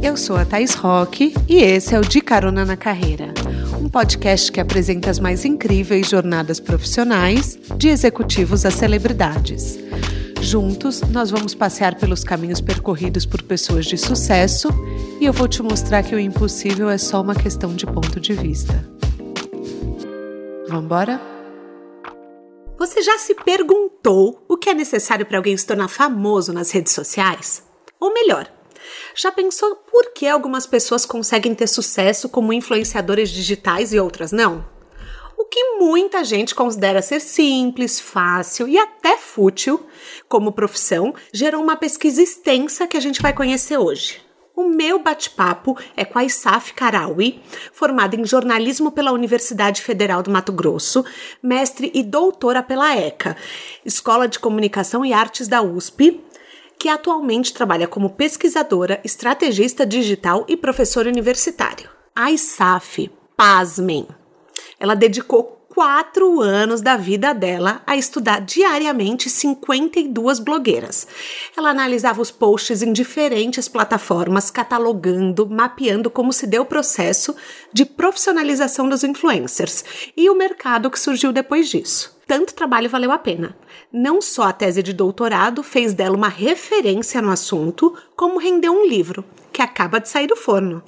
Eu sou a Thais Roque e esse é o De Carona na Carreira, um podcast que apresenta as mais incríveis jornadas profissionais, de executivos a celebridades. Juntos, nós vamos passear pelos caminhos percorridos por pessoas de sucesso e eu vou te mostrar que o impossível é só uma questão de ponto de vista. Vamos embora? Você já se perguntou o que é necessário para alguém se tornar famoso nas redes sociais? Ou melhor, já pensou por que algumas pessoas conseguem ter sucesso como influenciadores digitais e outras não? O que muita gente considera ser simples, fácil e até fútil como profissão gerou uma pesquisa extensa que a gente vai conhecer hoje. O meu bate-papo é com a Isaf Karawi, formada em jornalismo pela Universidade Federal do Mato Grosso, mestre e doutora pela ECA, Escola de Comunicação e Artes da USP, que atualmente trabalha como pesquisadora, estrategista digital e professora universitário. A ISAF, pasmem, ela dedicou quatro anos da vida dela a estudar diariamente 52 blogueiras. Ela analisava os posts em diferentes plataformas, catalogando, mapeando como se deu o processo de profissionalização dos influencers e o mercado que surgiu depois disso tanto trabalho valeu a pena. Não só a tese de doutorado fez dela uma referência no assunto, como rendeu um livro, que acaba de sair do forno.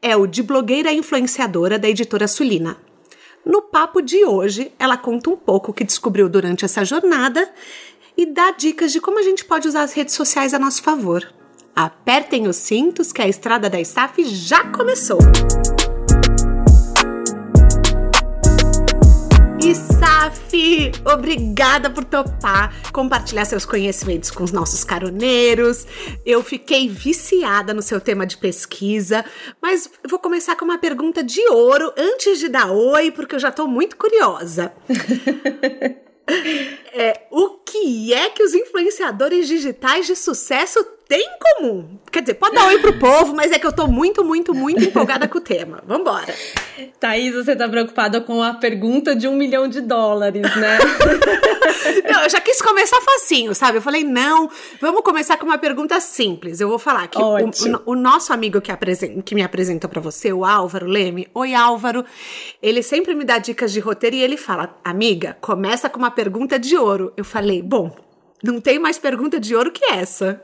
É o De Blogueira Influenciadora, da editora Sulina. No papo de hoje, ela conta um pouco o que descobriu durante essa jornada e dá dicas de como a gente pode usar as redes sociais a nosso favor. Apertem os cintos que a estrada da SAF já começou! Isaf, obrigada por topar compartilhar seus conhecimentos com os nossos caroneiros. Eu fiquei viciada no seu tema de pesquisa, mas vou começar com uma pergunta de ouro antes de dar oi, porque eu já estou muito curiosa. é, o que é que os influenciadores digitais de sucesso têm em comum? Quer dizer, pode dar oi pro povo, mas é que eu tô muito, muito, muito empolgada com o tema. Vambora. Thaís, você tá preocupada com a pergunta de um milhão de dólares, né? não, eu já quis começar facinho, sabe? Eu falei, não, vamos começar com uma pergunta simples. Eu vou falar que o, o, o, nosso amigo que, que me apresenta para você, o Álvaro Leme, oi Álvaro, ele sempre me dá dicas de roteiro e ele fala, amiga, começa com uma pergunta de ouro. Eu falei, bom, não tem mais pergunta de ouro que essa.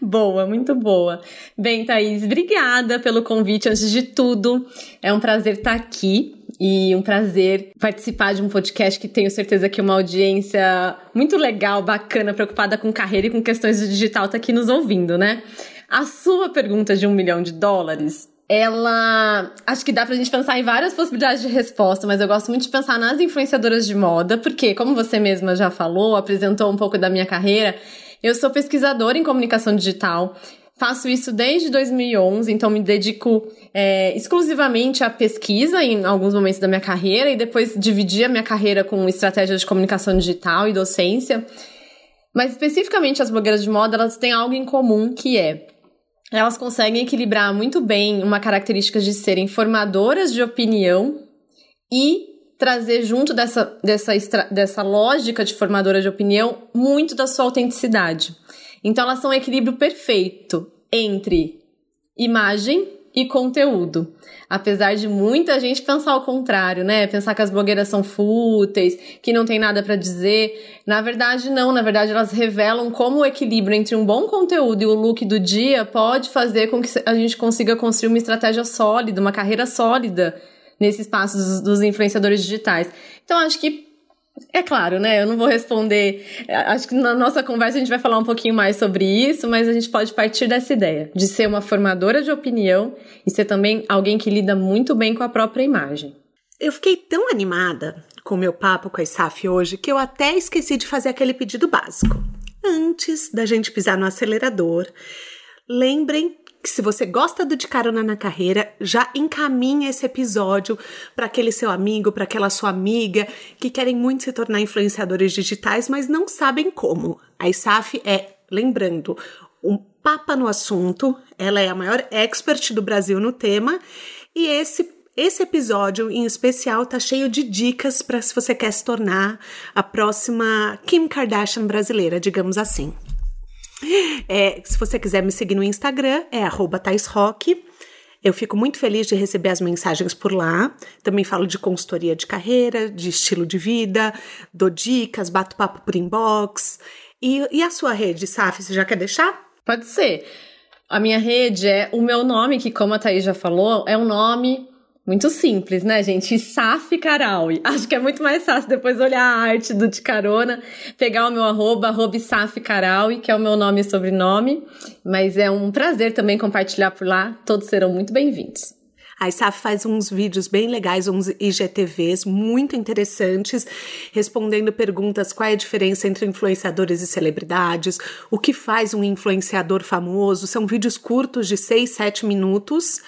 Boa, muito boa. Bem, Thaís, obrigada pelo convite antes de tudo. É um prazer estar aqui e um prazer participar de um podcast que tenho certeza que uma audiência muito legal, bacana, preocupada com carreira e com questões de digital está aqui nos ouvindo, né? A sua pergunta de um milhão de dólares ela. Acho que dá pra gente pensar em várias possibilidades de resposta, mas eu gosto muito de pensar nas influenciadoras de moda, porque, como você mesma já falou, apresentou um pouco da minha carreira, eu sou pesquisadora em comunicação digital. Faço isso desde 2011, então me dedico é, exclusivamente à pesquisa em alguns momentos da minha carreira e depois dividi a minha carreira com estratégia de comunicação digital e docência. Mas especificamente as blogueiras de moda, elas têm algo em comum que é elas conseguem equilibrar muito bem uma característica de serem formadoras de opinião e trazer junto dessa, dessa, dessa lógica de formadora de opinião muito da sua autenticidade. Então elas são um equilíbrio perfeito entre imagem e conteúdo. Apesar de muita gente pensar o contrário, né? Pensar que as blogueiras são fúteis, que não tem nada para dizer. Na verdade, não. Na verdade, elas revelam como o equilíbrio entre um bom conteúdo e o look do dia pode fazer com que a gente consiga construir uma estratégia sólida, uma carreira sólida nesse espaço dos, dos influenciadores digitais. Então, acho que é claro, né? Eu não vou responder. Acho que na nossa conversa a gente vai falar um pouquinho mais sobre isso, mas a gente pode partir dessa ideia de ser uma formadora de opinião e ser também alguém que lida muito bem com a própria imagem. Eu fiquei tão animada com o meu papo com a ISAF hoje que eu até esqueci de fazer aquele pedido básico. Antes da gente pisar no acelerador, lembrem que se você gosta do De Carona na Carreira, já encaminha esse episódio para aquele seu amigo, para aquela sua amiga que querem muito se tornar influenciadores digitais, mas não sabem como. A ISAF é, lembrando, um papa no assunto, ela é a maior expert do Brasil no tema, e esse esse episódio em especial tá cheio de dicas para se você quer se tornar a próxima Kim Kardashian brasileira, digamos assim. É, se você quiser me seguir no Instagram, é arroba Eu fico muito feliz de receber as mensagens por lá. Também falo de consultoria de carreira, de estilo de vida, dou dicas, bato papo por inbox. E, e a sua rede, Saf, você já quer deixar? Pode ser. A minha rede é o meu nome, que como a Thaís já falou, é um nome muito simples, né, gente? Saf Caraui. Acho que é muito mais fácil depois olhar a arte do De Carona, pegar o meu arroba, arroba Saf Caraui, que é o meu nome e sobrenome. Mas é um prazer também compartilhar por lá. Todos serão muito bem-vindos. A ISAF faz uns vídeos bem legais, uns IGTVs muito interessantes, respondendo perguntas qual é a diferença entre influenciadores e celebridades, o que faz um influenciador famoso. São vídeos curtos de 6, 7 minutos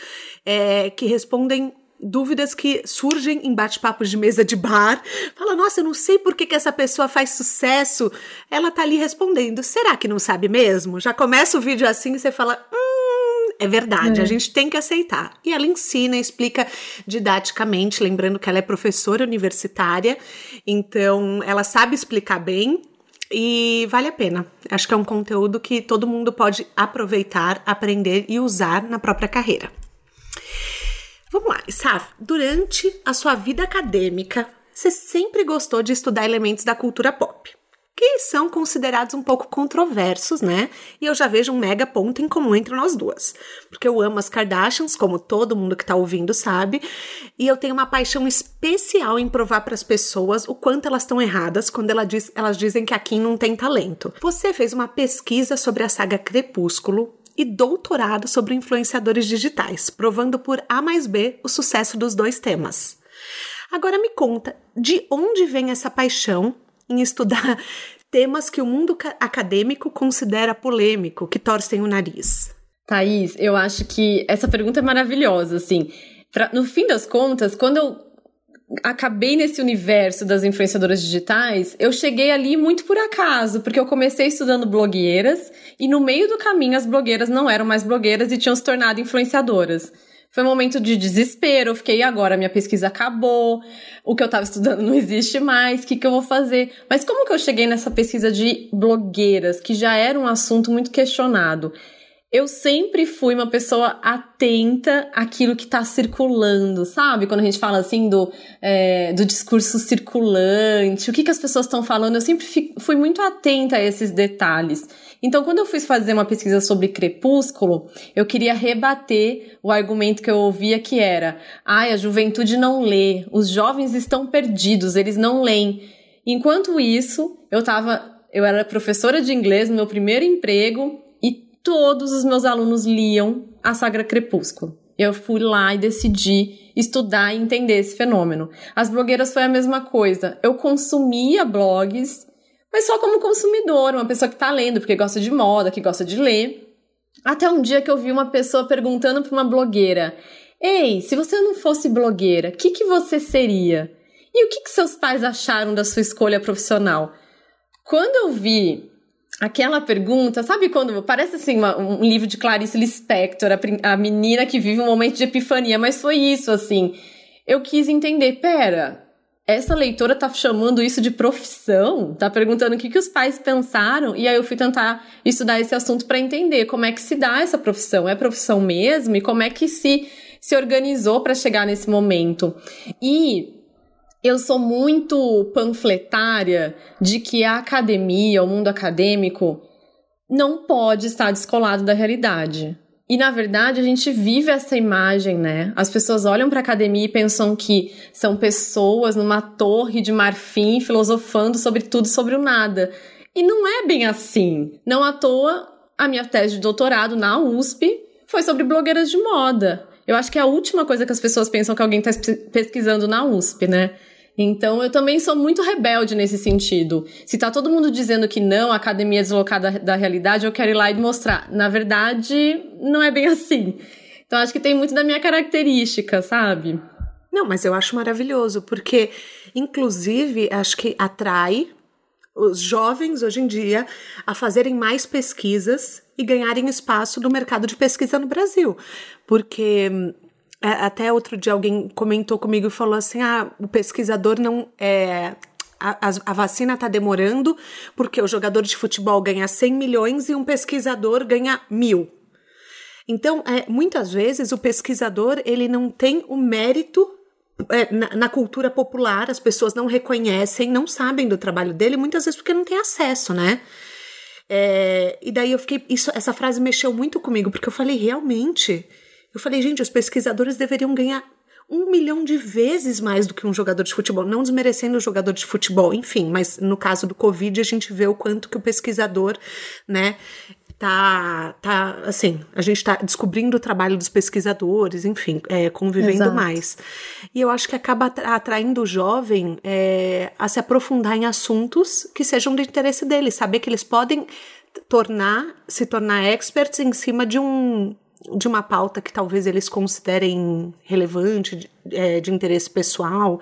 é, que respondem dúvidas que surgem em bate-papos de mesa de bar. Fala, nossa, eu não sei por que, que essa pessoa faz sucesso. Ela tá ali respondendo. Será que não sabe mesmo? Já começa o vídeo assim e você fala, hum, é verdade, é. a gente tem que aceitar. E ela ensina, explica didaticamente, lembrando que ela é professora universitária, então ela sabe explicar bem. E vale a pena. Acho que é um conteúdo que todo mundo pode aproveitar, aprender e usar na própria carreira. Vamos lá, Saf, durante a sua vida acadêmica, você sempre gostou de estudar elementos da cultura pop, que são considerados um pouco controversos, né? E eu já vejo um mega ponto em comum entre nós duas. Porque eu amo as Kardashians, como todo mundo que tá ouvindo sabe, e eu tenho uma paixão especial em provar para as pessoas o quanto elas estão erradas quando ela diz, elas dizem que a Kim não tem talento. Você fez uma pesquisa sobre a saga Crepúsculo e doutorado sobre influenciadores digitais, provando por A mais B o sucesso dos dois temas. Agora me conta, de onde vem essa paixão em estudar temas que o mundo acadêmico considera polêmico, que torcem o nariz? Thaís, eu acho que essa pergunta é maravilhosa, assim. No fim das contas, quando eu acabei nesse universo das influenciadoras digitais, eu cheguei ali muito por acaso, porque eu comecei estudando blogueiras e no meio do caminho as blogueiras não eram mais blogueiras e tinham se tornado influenciadoras. Foi um momento de desespero, eu fiquei, agora minha pesquisa acabou, o que eu estava estudando não existe mais, o que, que eu vou fazer? Mas como que eu cheguei nessa pesquisa de blogueiras, que já era um assunto muito questionado? Eu sempre fui uma pessoa atenta àquilo que está circulando, sabe? Quando a gente fala assim do, é, do discurso circulante, o que, que as pessoas estão falando, eu sempre fui muito atenta a esses detalhes. Então, quando eu fui fazer uma pesquisa sobre Crepúsculo, eu queria rebater o argumento que eu ouvia que era: ai, a juventude não lê, os jovens estão perdidos, eles não leem. Enquanto isso, eu tava. Eu era professora de inglês no meu primeiro emprego todos os meus alunos liam a Sagra Crepúsculo. Eu fui lá e decidi estudar e entender esse fenômeno. As blogueiras foi a mesma coisa. Eu consumia blogs, mas só como consumidor, uma pessoa que tá lendo, porque gosta de moda, que gosta de ler. Até um dia que eu vi uma pessoa perguntando para uma blogueira: Ei, se você não fosse blogueira, o que, que você seria? E o que, que seus pais acharam da sua escolha profissional? Quando eu vi aquela pergunta, sabe quando parece assim uma, um livro de Clarice Lispector, a, a menina que vive um momento de epifania, mas foi isso assim. Eu quis entender, pera, essa leitora tá chamando isso de profissão? Tá perguntando o que, que os pais pensaram? E aí eu fui tentar estudar esse assunto para entender como é que se dá essa profissão. É profissão mesmo? E como é que se, se organizou para chegar nesse momento? E eu sou muito panfletária de que a academia, o mundo acadêmico, não pode estar descolado da realidade. E na verdade a gente vive essa imagem, né? As pessoas olham para a academia e pensam que são pessoas numa torre de marfim filosofando sobre tudo sobre o nada. E não é bem assim. Não à toa a minha tese de doutorado na USP foi sobre blogueiras de moda. Eu acho que é a última coisa que as pessoas pensam que alguém está pesquisando na USP, né? Então eu também sou muito rebelde nesse sentido. Se tá todo mundo dizendo que não, a academia é deslocada da realidade, eu quero ir lá e mostrar. Na verdade, não é bem assim. Então acho que tem muito da minha característica, sabe? Não, mas eu acho maravilhoso, porque inclusive acho que atrai os jovens hoje em dia a fazerem mais pesquisas e ganharem espaço no mercado de pesquisa no Brasil. Porque é, até outro dia alguém comentou comigo e falou assim: ah, o pesquisador não é. a, a, a vacina está demorando porque o jogador de futebol ganha 100 milhões e um pesquisador ganha mil. Então, é, muitas vezes o pesquisador ele não tem o mérito é, na, na, cultura popular, as pessoas não reconhecem, não sabem do trabalho dele, muitas vezes porque não tem acesso, né? É, e daí eu fiquei. Isso, essa frase mexeu muito comigo, porque eu falei, realmente. Eu falei, gente, os pesquisadores deveriam ganhar um milhão de vezes mais do que um jogador de futebol, não desmerecendo o jogador de futebol, enfim, mas no caso do Covid a gente vê o quanto que o pesquisador, né, tá, tá assim, a gente está descobrindo o trabalho dos pesquisadores, enfim, é, convivendo Exato. mais. E eu acho que acaba atraindo o jovem é, a se aprofundar em assuntos que sejam de interesse dele, saber que eles podem tornar, se tornar experts em cima de um de uma pauta que talvez eles considerem relevante, de, é, de interesse pessoal.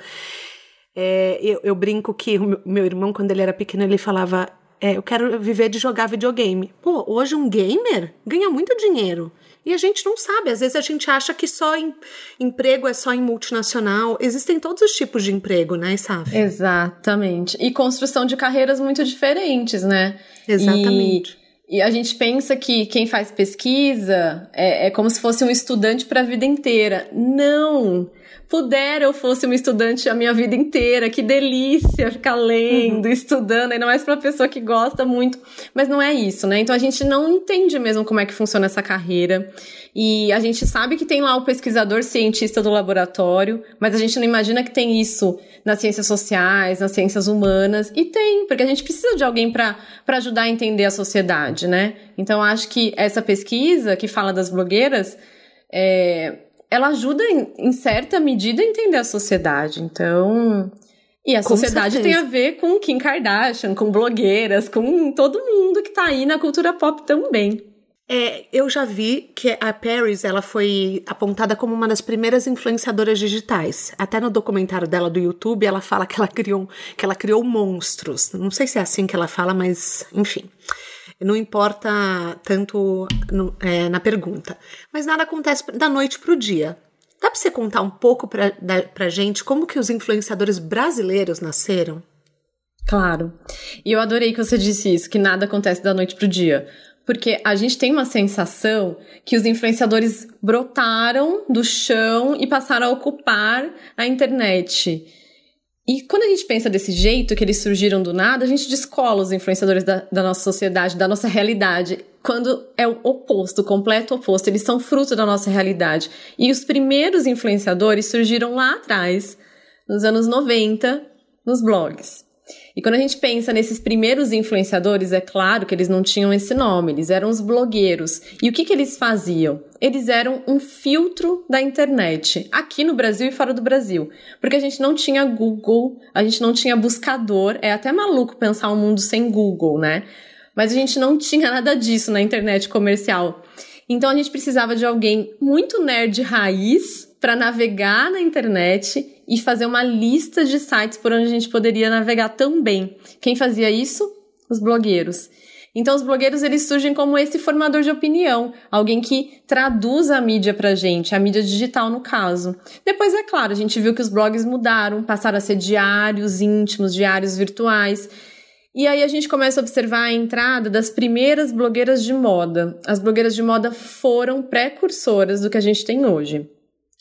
É, eu, eu, brinco que o meu irmão, quando ele era pequeno, ele falava: é, eu quero viver de jogar videogame. Pô, hoje um gamer ganha muito dinheiro. E a gente não sabe, às vezes a gente acha que só em, emprego é só em multinacional. Existem todos os tipos de emprego, né, Saf? Exatamente. E construção de carreiras muito diferentes, né? Exatamente. E, e a gente pensa que quem faz pesquisa é, é como se fosse um estudante para a vida inteira. Não! Pudera eu fosse uma estudante a minha vida inteira, que delícia ficar lendo, uhum. estudando, ainda mais para pessoa que gosta muito. Mas não é isso, né? Então a gente não entende mesmo como é que funciona essa carreira. E a gente sabe que tem lá o pesquisador cientista do laboratório, mas a gente não imagina que tem isso nas ciências sociais, nas ciências humanas. E tem, porque a gente precisa de alguém para ajudar a entender a sociedade, né? Então acho que essa pesquisa que fala das blogueiras. É, ela ajuda, em, em certa medida, a entender a sociedade. Então, e a com sociedade certeza. tem a ver com Kim Kardashian, com blogueiras, com todo mundo que tá aí na cultura pop também. É, eu já vi que a Paris ela foi apontada como uma das primeiras influenciadoras digitais. Até no documentário dela do YouTube, ela fala que ela criou, que ela criou monstros. Não sei se é assim que ela fala, mas enfim. Não importa tanto no, é, na pergunta. Mas nada acontece da noite para o dia. Dá para você contar um pouco para a gente como que os influenciadores brasileiros nasceram? Claro. E eu adorei que você disse isso, que nada acontece da noite para o dia. Porque a gente tem uma sensação que os influenciadores brotaram do chão e passaram a ocupar a internet. E quando a gente pensa desse jeito, que eles surgiram do nada, a gente descola os influenciadores da, da, nossa sociedade, da nossa realidade. Quando é o oposto, o completo oposto, eles são fruto da nossa realidade. E os primeiros influenciadores surgiram lá atrás, nos anos 90, nos blogs. E quando a gente pensa nesses primeiros influenciadores, é claro que eles não tinham esse nome, eles eram os blogueiros. E o que, que eles faziam? Eles eram um filtro da internet, aqui no Brasil e fora do Brasil. Porque a gente não tinha Google, a gente não tinha buscador, é até maluco pensar um mundo sem Google, né? Mas a gente não tinha nada disso na internet comercial. Então a gente precisava de alguém muito nerd raiz para navegar na internet e fazer uma lista de sites por onde a gente poderia navegar também. Quem fazia isso? Os blogueiros. Então, os blogueiros eles surgem como esse formador de opinião, alguém que traduz a mídia pra gente, a mídia digital no caso. Depois, é claro, a gente viu que os blogs mudaram, passaram a ser diários íntimos, diários virtuais. E aí a gente começa a observar a entrada das primeiras blogueiras de moda. As blogueiras de moda foram precursoras do que a gente tem hoje.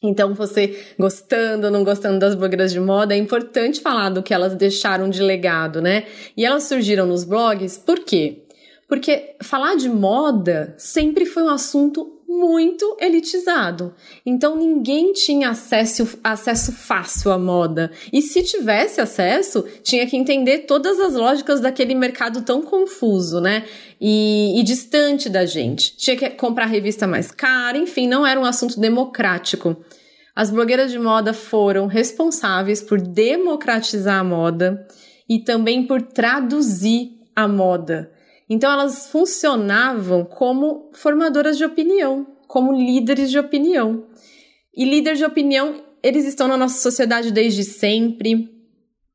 Então, você gostando ou não gostando das blogueiras de moda, é importante falar do que elas deixaram de legado, né? E elas surgiram nos blogs por quê? Porque falar de moda sempre foi um assunto muito elitizado. Então ninguém tinha acesso, acesso fácil à moda. E se tivesse acesso, tinha que entender todas as lógicas daquele mercado tão confuso, né? E, e distante da gente. Tinha que comprar revista mais cara, enfim, não era um assunto democrático. As blogueiras de moda foram responsáveis por democratizar a moda e também por traduzir a moda. Então elas funcionavam como formadoras de opinião, como líderes de opinião. E líderes de opinião, eles estão na nossa sociedade desde sempre.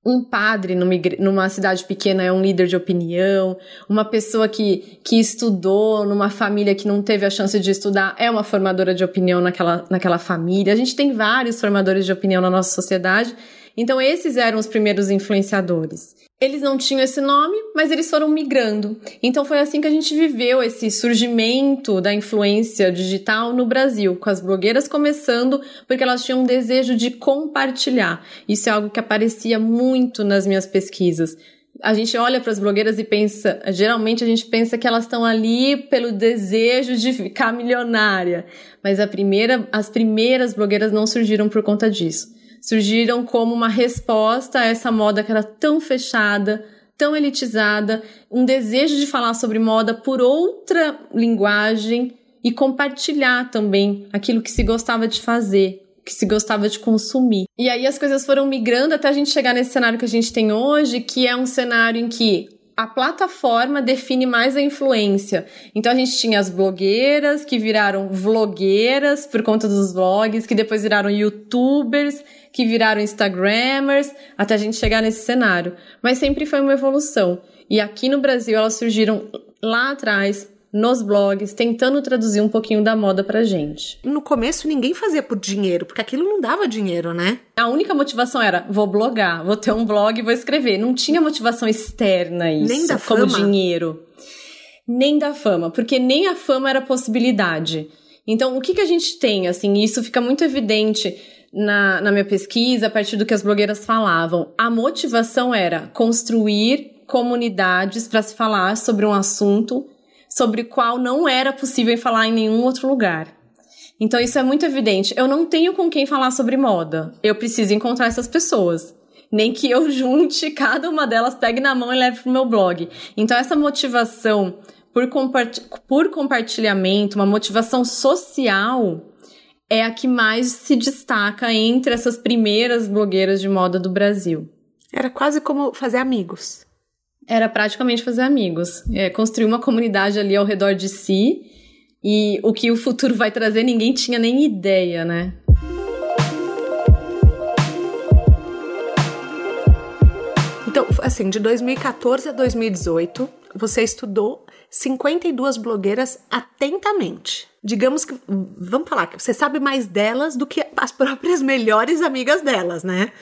Um padre numa, numa cidade pequena é um líder de opinião. Uma pessoa que, que estudou numa família que não teve a chance de estudar é uma formadora de opinião naquela, naquela família. A gente tem vários formadores de opinião na nossa sociedade Então, esses eram os primeiros influenciadores. Eles não tinham esse nome, mas eles foram migrando. Então foi assim que a gente viveu esse surgimento da influência digital no Brasil, com as blogueiras começando porque elas tinham um desejo de compartilhar. Isso é algo que aparecia muito nas minhas pesquisas. A gente olha para as blogueiras e pensa, geralmente a gente pensa que elas estão ali pelo desejo de ficar milionária, mas primeira, as primeiras blogueiras não surgiram por conta disso surgiram como uma resposta a essa moda que era tão fechada, tão elitizada, um desejo de falar sobre moda por outra linguagem e compartilhar também aquilo que se gostava de fazer, que se gostava de consumir. E aí as coisas foram migrando até a gente chegar nesse cenário que a gente tem hoje, que é um cenário em que a plataforma define mais a influência. Então a gente tinha as blogueiras que viraram vlogueiras por conta dos vlogs, que depois viraram youtubers, que viraram instagramers, até a gente chegar nesse cenário. Mas sempre foi uma evolução. E aqui no Brasil elas surgiram lá atrás, nos blogs, tentando traduzir um pouquinho da moda pra gente. No começo ninguém fazia por dinheiro, porque aquilo não dava dinheiro, né? A única motivação era vou blogar, vou ter um blog e vou escrever. Não tinha motivação externa isso, nem da como fama. dinheiro. Nem da fama, porque nem a fama era possibilidade. Então, o que, que a gente tem, assim, isso fica muito evidente na, na minha pesquisa, a partir do que as blogueiras falavam. A motivação era construir comunidades para se falar sobre um assunto sobre o qual não era possível falar em nenhum outro lugar. Então isso é muito evidente. Eu não tenho com quem falar sobre moda. Eu preciso encontrar essas pessoas. Nem que eu junte cada uma delas, pegue na mão e leve pro meu blog. Então essa motivação por, por compartilhamento, uma motivação social, é a que mais se destaca entre essas primeiras blogueiras de moda do Brasil. Era quase como fazer amigos. Era praticamente fazer amigos. É, construir uma comunidade ali ao redor de si. E o que o futuro vai trazer, ninguém tinha nem ideia, né? Então, assim, de 2014 a 2018, você estudou 52 blogueiras atentamente. Digamos que, vamos falar, que você sabe mais delas do que as próprias melhores amigas delas, né?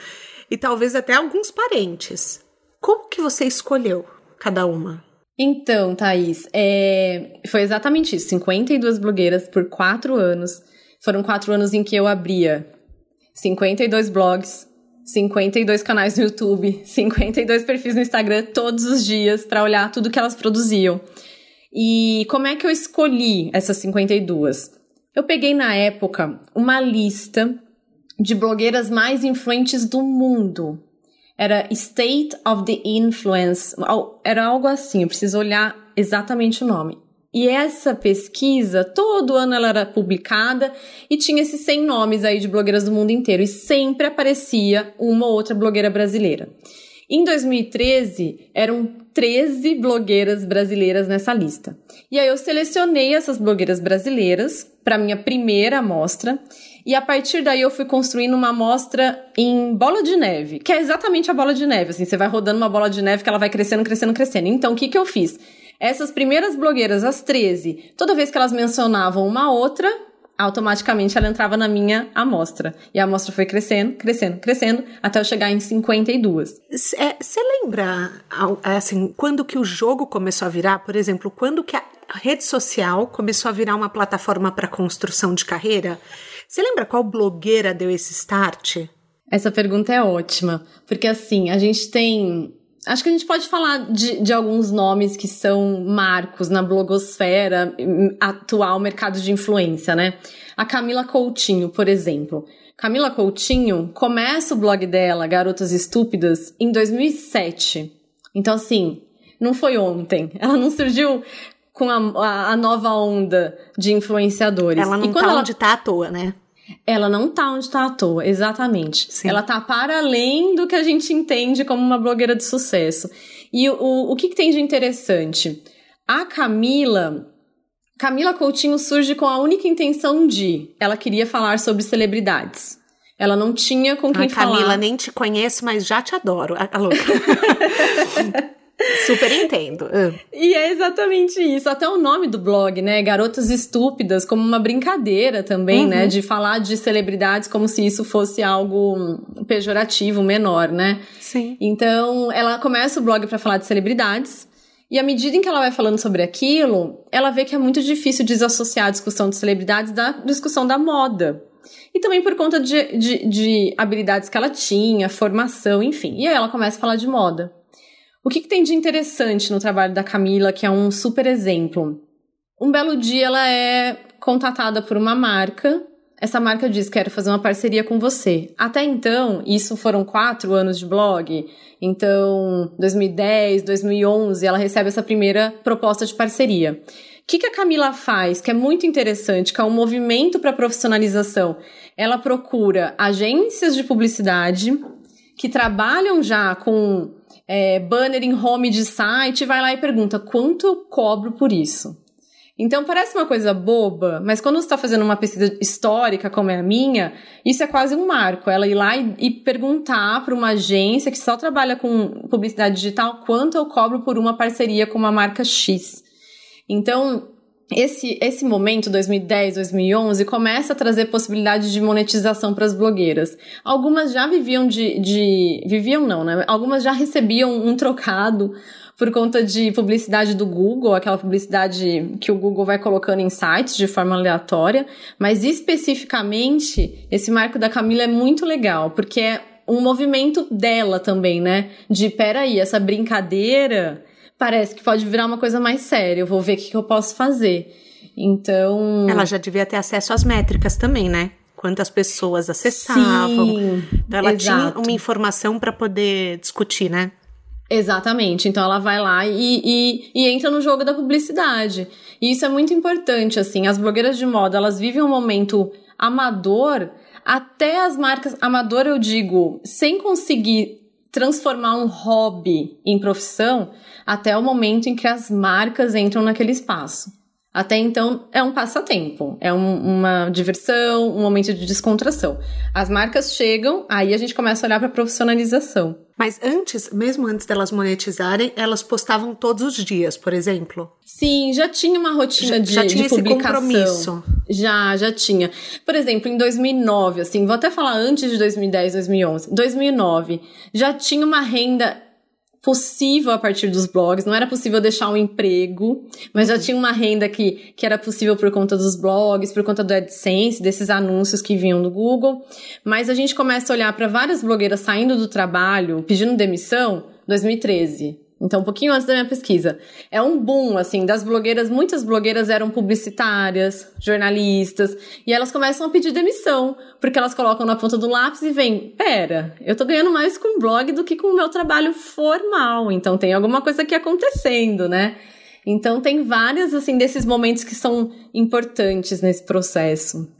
E talvez até alguns parentes. Como que você escolheu cada uma? Então, Thaís, é... foi exatamente isso. 52 blogueiras por quatro anos. Foram quatro anos em que eu abria 52 blogs, 52 canais no YouTube, 52 perfis no Instagram todos os dias para olhar tudo que elas produziam. E como é que eu escolhi essas 52? Eu peguei na época uma lista de blogueiras mais influentes do mundo. Era State of the Influence, era algo assim, eu preciso olhar exatamente o nome. E essa pesquisa, todo ano ela era publicada e tinha esses 100 nomes aí de blogueiras do mundo inteiro e sempre aparecia uma ou outra blogueira brasileira. Em 2013, eram 13 blogueiras brasileiras nessa lista. E aí eu selecionei essas blogueiras brasileiras para minha primeira amostra e a partir daí eu fui construindo uma amostra em bola de neve, que é exatamente a bola de neve, assim, você vai rodando uma bola de neve que ela vai crescendo, crescendo, crescendo. Então, o que que eu fiz? Essas primeiras blogueiras, as 13, toda vez que elas mencionavam uma outra, automaticamente ela entrava na minha amostra. E a amostra foi crescendo, crescendo, crescendo, até eu chegar em 52. Você é, lembra, assim, quando que o jogo começou a virar? Por exemplo, quando que a rede social começou a virar uma plataforma para construção de carreira? Você lembra qual blogueira deu esse start? Essa pergunta é ótima, porque assim, a gente tem Acho que a gente pode falar de, de alguns nomes que são marcos na blogosfera, atual mercado de influência, né? A Camila Coutinho, por exemplo. Camila Coutinho começa o blog dela, Garotas Estúpidas, em 2007. Então, assim, não foi ontem. Ela não surgiu com a, a, a nova onda de influenciadores. Ela não tá ela... onde tá à toa, né? Ela não tá onde tá à toa, exatamente. Sim. Ela tá para além do que a gente entende como uma blogueira de sucesso. E o, o que, que tem de interessante? A Camila. Camila Coutinho surge com a única intenção de. Ela queria falar sobre celebridades. Ela não tinha com quem Ai, falar. Camila, nem te conheço, mas já te adoro. Alô. Super entendo. Ah. E é exatamente isso. Até o nome do blog, né? Garotas Estúpidas, como uma brincadeira também, né? uhum. né? De falar de celebridades como se isso fosse algo pejorativo, menor, né? Sim. Então, ela começa o blog para falar de celebridades. E à medida em que ela vai falando sobre aquilo, ela vê que é muito difícil desassociar a discussão de celebridades da discussão da moda. E também por conta de, de, de habilidades que ela tinha, formação, enfim. E aí ela começa a falar de moda. O que, que tem de interessante no trabalho da Camila, que é um super exemplo? Um belo dia ela é contatada por uma marca. Essa marca diz: Quero fazer uma parceria com você. Até então, isso foram quatro anos de blog. Então, 2010, 2011, ela recebe essa primeira proposta de parceria. O que, que a Camila faz, que é muito interessante, que é um movimento para profissionalização? Ela procura agências de publicidade que trabalham já com é, banner em home de site, vai lá e pergunta quanto eu cobro por isso. Então parece uma coisa boba, mas quando você está fazendo uma pesquisa histórica como é a minha, isso é quase um marco. Ela ir lá e, e perguntar para uma agência que só trabalha com publicidade digital quanto eu cobro por uma parceria com uma marca X. Então esse, esse momento, 2010, 2011, começa a trazer possibilidades de monetização para as blogueiras. Algumas já viviam de, de. Viviam não, né? Algumas já recebiam um trocado por conta de publicidade do Google, aquela publicidade que o Google vai colocando em sites de forma aleatória. Mas especificamente, esse marco da Camila é muito legal, porque é um movimento dela também, né? De peraí, essa brincadeira parece que pode virar uma coisa mais séria. Eu vou ver o que, que eu posso fazer. Então. Ela já devia ter acesso às métricas também, né? Quantas pessoas acessavam. Sim, então ela exato. tinha uma informação para poder discutir, né? Exatamente. Então ela vai lá e, e, e, entra no jogo da publicidade. E isso é muito importante, assim. As blogueiras de moda, elas vivem um momento amador, até as marcas amador, eu digo, sem conseguir transformar um hobby em profissão até o momento em que as marcas entram naquele espaço. Até então é um passatempo, é um, uma diversão, um momento de descontração. As marcas chegam, aí a gente começa a olhar para a profissionalização. Mas antes, mesmo antes delas monetizarem, elas postavam todos os dias, por exemplo? Sim, já tinha uma rotina já, de, já tinha de publicação. compromisso. Já, já tinha. Por exemplo, em 2009, assim, vou até falar antes de 2010, 2011. 2009, já tinha uma renda possível a partir dos blogs, não era possível deixar um emprego, mas já tinha uma renda que, que era possível por conta dos blogs, por conta do AdSense, desses anúncios que vinham do Google. Mas a gente começa a olhar para várias blogueiras saindo do trabalho, pedindo demissão, 2013. Então, um pouquinho antes da minha pesquisa. É um boom, assim, das blogueiras. Muitas blogueiras eram publicitárias, jornalistas, e elas começam a pedir demissão, porque elas colocam na ponta do lápis e vem, pera, eu tô ganhando mais com blog do que com o meu trabalho formal, então tem alguma coisa aqui acontecendo, né? Então, tem várias, assim, desses momentos que são importantes nesse processo.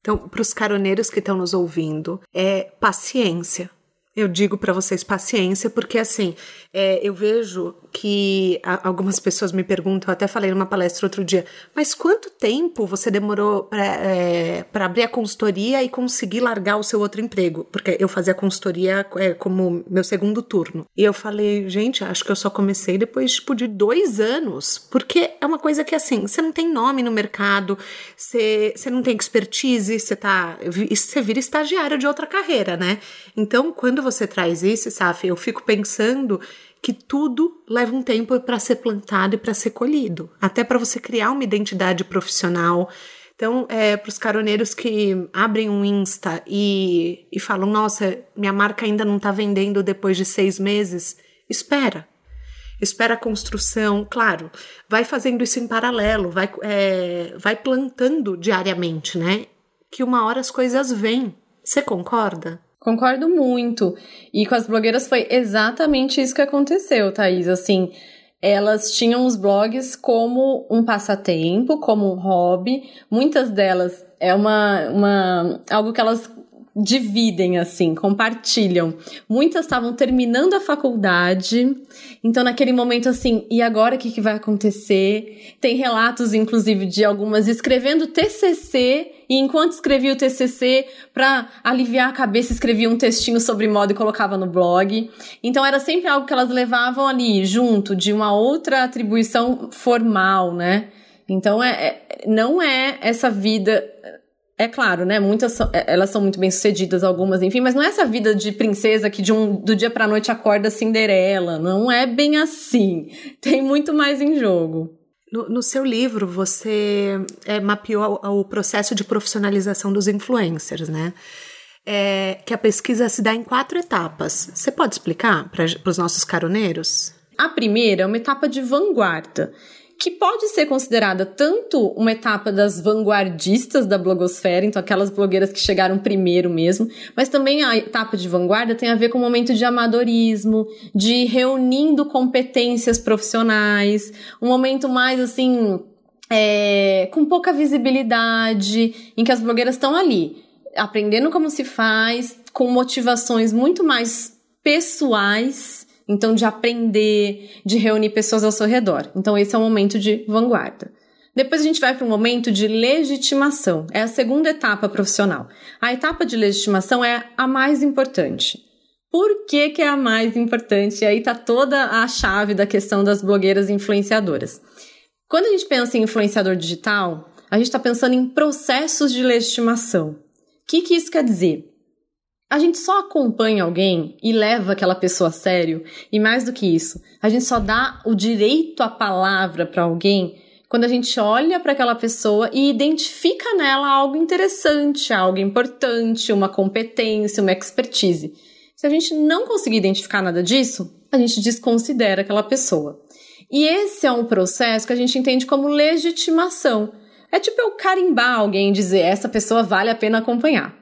Então, para os caroneiros que estão nos ouvindo, é paciência eu digo para vocês paciência, porque assim, é, eu vejo que algumas pessoas me perguntam, até falei numa palestra outro dia, mas quanto tempo você demorou para é, abrir a consultoria e conseguir largar o seu outro emprego? Porque eu fazia consultoria é, como meu segundo turno. E eu falei, gente, acho que eu só comecei depois tipo, de dois anos, porque é uma coisa que assim, você não tem nome no mercado, você, você não tem expertise, você tá. Você vira estagiário de outra carreira, né? Então, quando você traz isso, Saf, eu fico pensando que tudo leva um tempo para ser plantado e para ser colhido, até para você criar uma identidade profissional. Então, é, para os caroneiros que abrem um Insta e, e falam: Nossa, minha marca ainda não está vendendo depois de seis meses, espera. Espera a construção, claro, vai fazendo isso em paralelo, vai, é, vai plantando diariamente, né? Que uma hora as coisas vêm. Você concorda? Concordo muito. E com as blogueiras foi exatamente isso que aconteceu, Thaís. Assim, elas tinham os blogs como um passatempo, como um hobby. Muitas delas é uma, uma algo que elas dividem assim, compartilham. Muitas estavam terminando a faculdade, então naquele momento assim, e agora o que, que vai acontecer? Tem relatos, inclusive, de algumas escrevendo TCC e enquanto escrevia o TCC, para aliviar a cabeça, escrevia um textinho sobre moda e colocava no blog. Então era sempre algo que elas levavam ali junto de uma outra atribuição formal, né? Então é, é não é essa vida é claro, né? Muitas são, é, elas são muito bem sucedidas, algumas, enfim, mas não é essa vida de princesa que de um, do dia pra noite acorda Cinderela. Não é bem assim. Tem muito mais em jogo. No, no seu livro, você é, mapeou o processo de profissionalização dos influencers, né? É, que a pesquisa se dá em quatro etapas. Você pode explicar para os nossos caroneiros? A primeira é uma etapa de vanguarda que pode ser considerada tanto uma etapa das vanguardistas da blogosfera, então aquelas blogueiras que chegaram primeiro mesmo, mas também a etapa de vanguarda tem a ver com o momento de amadorismo, de reunindo competências profissionais, um momento mais assim, é, com pouca visibilidade, em que as blogueiras estão ali, aprendendo como se faz, com motivações muito mais pessoais então, de aprender, de reunir pessoas ao seu redor. Então, esse é o momento de vanguarda. Depois a gente vai para um momento de legitimação. É a segunda etapa profissional. A etapa de legitimação é a mais importante. Por que, que é a mais importante? E aí está toda a chave da questão das blogueiras influenciadoras. Quando a gente pensa em influenciador digital, a gente está pensando em processos de legitimação. O que, que isso quer dizer? A gente só acompanha alguém e leva aquela pessoa a sério, e mais do que isso, a gente só dá o direito à palavra para alguém quando a gente olha para aquela pessoa e identifica nela algo interessante, algo importante, uma competência, uma expertise. Se a gente não conseguir identificar nada disso, a gente desconsidera aquela pessoa. E esse é um processo que a gente entende como legitimação. É tipo eu carimbar alguém e dizer essa pessoa vale a pena acompanhar.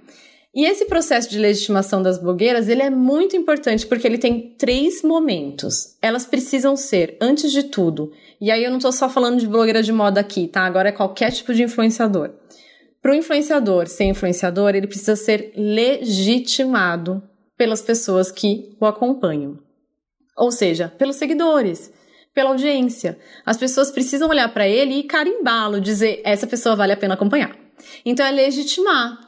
E esse processo de legitimação das blogueiras, ele é muito importante porque ele tem três momentos. Elas precisam ser, antes de tudo, e aí eu não estou só falando de blogueira de moda aqui, tá? Agora é qualquer tipo de influenciador. Para o influenciador ser influenciador, ele precisa ser legitimado pelas pessoas que o acompanham. Ou seja, pelos seguidores, pela audiência. As pessoas precisam olhar para ele e carimbá-lo, dizer essa pessoa vale a pena acompanhar. Então é legitimar.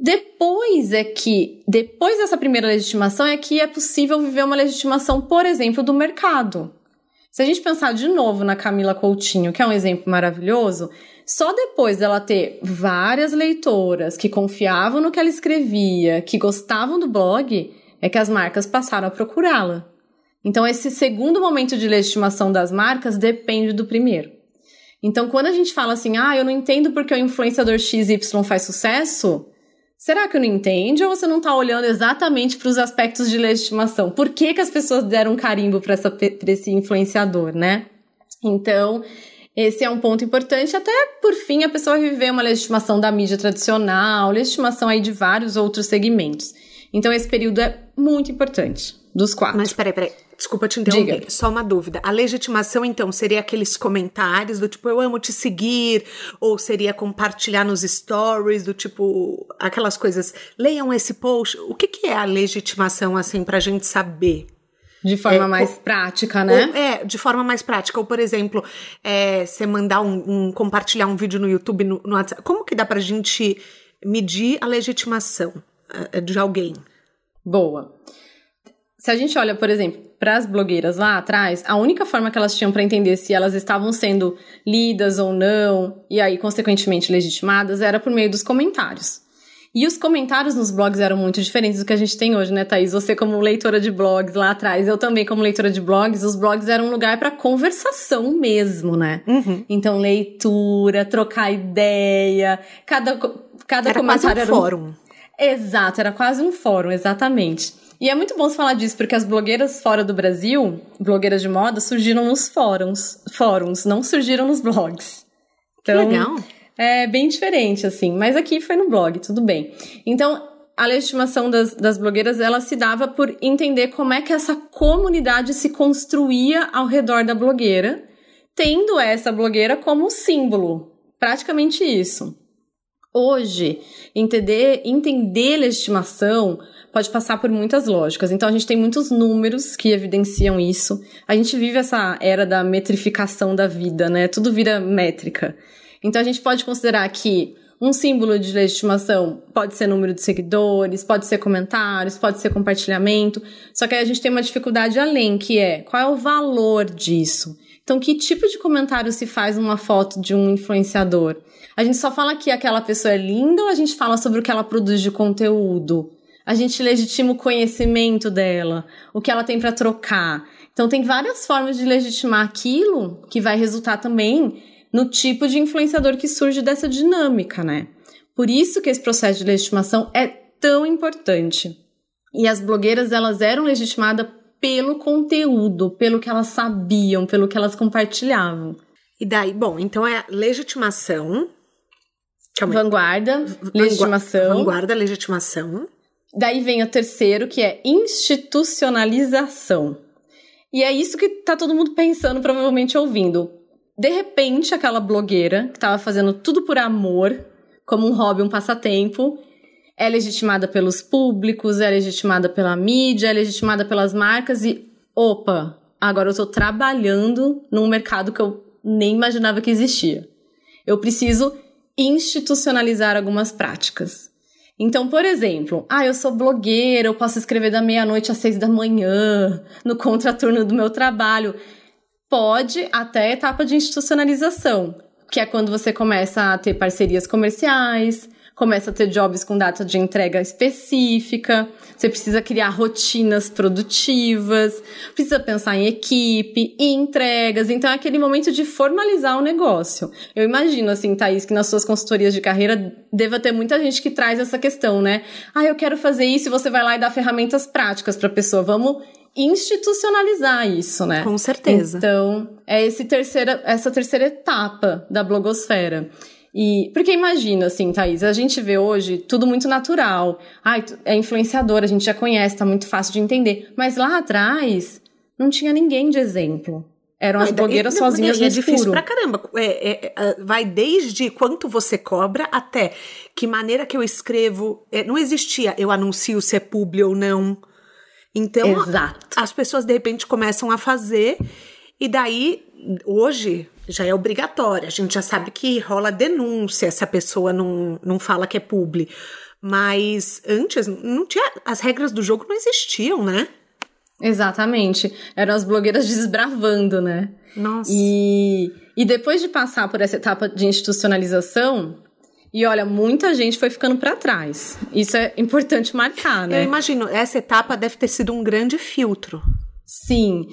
Depois é que, depois dessa primeira legitimação, é que é possível viver uma legitimação, por exemplo, do mercado. Se a gente pensar de novo na Camila Coutinho, que é um exemplo maravilhoso, só depois dela ter várias leitoras que confiavam no que ela escrevia, que gostavam do blog, é que as marcas passaram a procurá-la. Então, esse segundo momento de legitimação das marcas depende do primeiro. Então, quando a gente fala assim, ah, eu não entendo porque o influenciador XY faz sucesso, Será que não entende ou você não está olhando exatamente para os aspectos de legitimação? Por que, que as pessoas deram um carimbo para esse influenciador, né? Então, esse é um ponto importante. Até por fim, a pessoa viver uma legitimação da mídia tradicional, legitimação aí de vários outros segmentos. Então, esse período é muito importante, dos quatro. Mas peraí, peraí. Desculpa te interromper, Diga. só uma dúvida. A legitimação, então, seria aqueles comentários do tipo, eu amo te seguir, ou seria compartilhar nos stories, do tipo, aquelas coisas, leiam esse post. O que, que é a legitimação, assim, pra gente saber? De forma é, mais prática, né? Ou, é, de forma mais prática. Ou, por exemplo, é, você mandar um, um, compartilhar um vídeo no YouTube, no, no WhatsApp. Como que dá pra gente medir a legitimação uh, de alguém? Boa se a gente olha, por exemplo, para as blogueiras lá atrás, a única forma que elas tinham para entender se elas estavam sendo lidas ou não, e aí, consequentemente, legitimadas, era por meio dos comentários. E os comentários nos blogs eram muito diferentes do que a gente tem hoje, né, Thaís? Você, como leitora de blogs lá atrás, eu também, como leitora de blogs, os blogs eram um lugar para conversação mesmo, né? Uhum. Então, leitura, trocar ideia, cada, cada era comentário quase um era um fórum. Exato, era quase um fórum, exatamente. E é muito bom você falar disso, porque as blogueiras fora do Brasil, blogueiras de moda, surgiram nos fóruns, fóruns, não surgiram nos blogs. Então, que legal. É bem diferente, assim. Mas aqui foi no blog, tudo bem. Então, a legitimação das, das blogueiras, ela se dava por entender como é que essa comunidade se construía ao redor da blogueira, tendo essa blogueira como símbolo. Praticamente isso. Hoje, entender, entender legitimação pode passar por muitas lógicas. Então, a gente tem muitos números que evidenciam isso. A gente vive essa era da metrificação da vida, né? Tudo vira métrica. Então, a gente pode considerar que um símbolo de legitimação pode ser número de seguidores, pode ser comentários, pode ser compartilhamento. Só que a gente tem uma dificuldade além, que é qual é o valor disso? Então, que tipo de comentário se faz numa foto de um influenciador? A gente só fala que aquela pessoa é linda ou a gente fala sobre o que ela produz de conteúdo? A gente legitima o conhecimento dela, o que ela tem para trocar. Então, tem várias formas de legitimar aquilo que vai resultar também no tipo de influenciador que surge dessa dinâmica, né? Por isso que esse processo de legitimação é tão importante. E as blogueiras, elas eram legitimadas pelo conteúdo, pelo que elas sabiam, pelo que elas compartilhavam. E daí, bom, então é legitimação. Calma vanguarda, legitimação. Vanguarda, legitimação. Daí vem o terceiro, que é institucionalização. E é isso que tá todo mundo pensando, provavelmente ouvindo. De repente, aquela blogueira que estava fazendo tudo por amor, como um hobby, um passatempo, é legitimada pelos públicos, é legitimada pela mídia, é legitimada pelas marcas e, opa, agora eu estou trabalhando num mercado que eu nem imaginava que existia. Eu preciso institucionalizar algumas práticas. Então, por exemplo, ah, eu sou blogueira, eu posso escrever da meia-noite às seis da manhã, no contraturno do meu trabalho. Pode até a etapa de institucionalização, que é quando você começa a ter parcerias comerciais, começa a ter jobs com data de entrega específica, você precisa criar rotinas produtivas, precisa pensar em equipe, em entregas, então é aquele momento de formalizar o negócio. Eu imagino, assim, Thaís, que nas suas consultorias de carreira deva ter muita gente que traz essa questão, né? Ah, eu quero fazer isso e você vai lá e dá ferramentas práticas para a pessoa. Vamos institucionalizar isso, né? Com certeza. Então, é esse terceira, essa terceira etapa da blogosfera. E porque imagina assim, Thaís, a gente vê hoje tudo muito natural. Ai, é influenciador, a gente já conhece, tá muito fácil de entender. Mas lá atrás não tinha ninguém de exemplo. Eram as blogueiras não, sozinhas não, é, no é difícil pra caramba. É, é, é, vai desde quanto você cobra até que maneira que eu escrevo. É, não existia eu anuncio se é publi ou não. Então, Exato. as pessoas de repente começam a fazer, e daí, hoje, já é obrigatório. A gente já sabe que rola denúncia se a pessoa não, não fala que é publi. Mas antes, não tinha, as regras do jogo não existiam, né? Exatamente. Eram as blogueiras desbravando, né? Nossa. E, e depois de passar por essa etapa de institucionalização, e olha, muita gente foi ficando para trás. Isso é importante marcar, né? Eu imagino, essa etapa deve ter sido um grande filtro. Sim.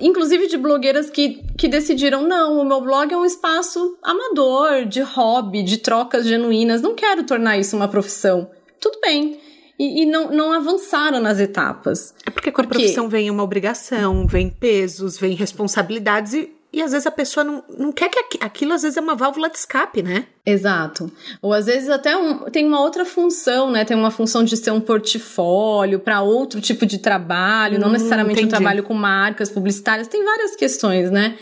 Inclusive de blogueiras que, que decidiram: não, o meu blog é um espaço amador, de hobby, de trocas genuínas, não quero tornar isso uma profissão. Tudo bem. E, e não, não avançaram nas etapas. É porque com a profissão vem uma obrigação, vem pesos, vem responsabilidades e e às vezes a pessoa não, não quer que aquilo, às vezes, é uma válvula de escape, né? Exato. Ou às vezes até um, tem uma outra função, né? Tem uma função de ser um portfólio para outro tipo de trabalho, hum, não necessariamente entendi. um trabalho com marcas publicitárias. Tem várias questões, né?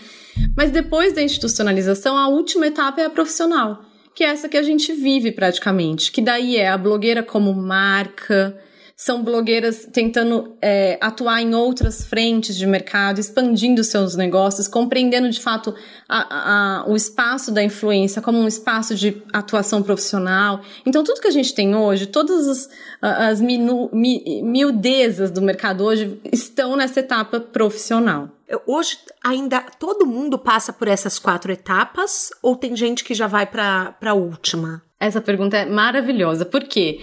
Mas depois da institucionalização, a última etapa é a profissional, que é essa que a gente vive praticamente. Que daí é a blogueira como marca são blogueiras tentando é, atuar em outras frentes de mercado, expandindo seus negócios, compreendendo de fato a, a, o espaço da influência como um espaço de atuação profissional. Então, tudo que a gente tem hoje, todas as, as minu, mi, miudezas do mercado hoje estão nessa etapa profissional. Hoje ainda todo mundo passa por essas quatro etapas ou tem gente que já vai para a última? Essa pergunta é maravilhosa. Por quê?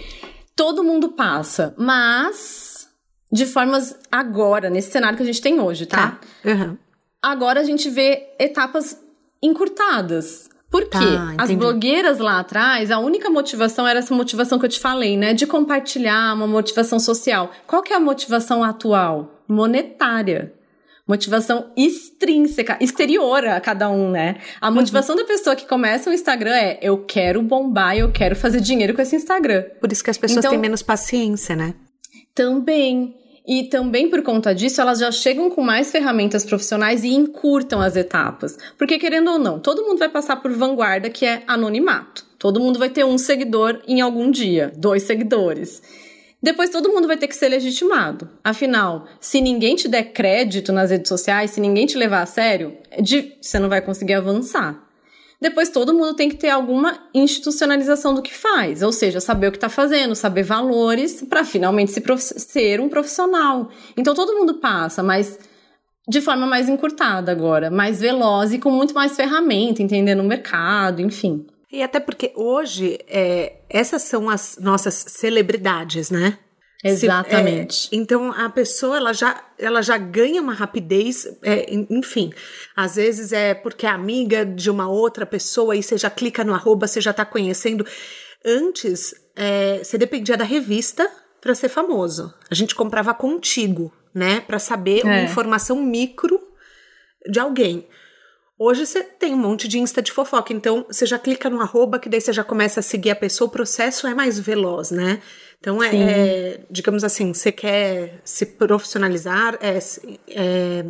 Todo mundo passa, mas de formas agora, nesse cenário que a gente tem hoje, tá? tá. Uhum. Agora a gente vê etapas encurtadas. Por quê? Tá, As blogueiras lá atrás, a única motivação era essa motivação que eu te falei, né? De compartilhar, uma motivação social. Qual que é a motivação atual? Monetária motivação extrínseca, exterior a cada um, né? A motivação uhum. da pessoa que começa o Instagram é eu quero bombar, eu quero fazer dinheiro com esse Instagram. Por isso que as pessoas então, têm menos paciência, né? Também. E também por conta disso, elas já chegam com mais ferramentas profissionais e encurtam as etapas. Porque, querendo ou não, todo mundo vai passar por vanguarda, que é anonimato. Todo mundo vai ter um seguidor em algum dia, dois seguidores. Depois todo mundo vai ter que ser legitimado. Afinal, se ninguém te der crédito nas redes sociais, se ninguém te levar a sério, você não vai conseguir avançar. Depois todo mundo tem que ter alguma institucionalização do que faz, ou seja, saber o que está fazendo, saber valores para finalmente se ser um profissional. Então todo mundo passa, mas de forma mais encurtada agora, mais veloz e com muito mais ferramenta, entendendo o mercado, enfim. E até porque hoje é, essas são as nossas celebridades, né? Exatamente. Se, é, então a pessoa ela já, ela já ganha uma rapidez, é, enfim. Às vezes é porque é amiga de uma outra pessoa e você já clica no arroba, você já tá conhecendo. Antes, é, você dependia da revista para ser famoso. A gente comprava contigo, né? Para saber uma é. informação micro de alguém. Hoje você tem um monte de Insta de fofoca, então você já clica no arroba, que daí você já começa a seguir a pessoa, o processo é mais veloz, né? Então, é, é digamos assim, você quer se profissionalizar, é, é,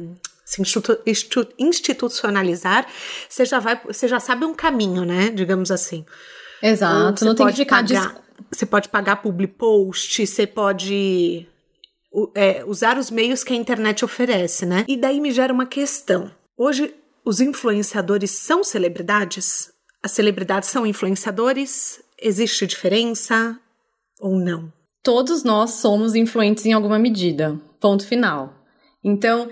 se institu institucionalizar, você já, vai, você já sabe um caminho, né? Digamos assim. Exato, não tem que ficar... Pagar, Você pode pagar public post, você pode é, usar os meios que a internet oferece, né? E daí me gera uma questão. Hoje os influenciadores são celebridades? As celebridades são influenciadores? Existe diferença ou não? Todos nós somos influentes em alguma medida. Ponto final. Então,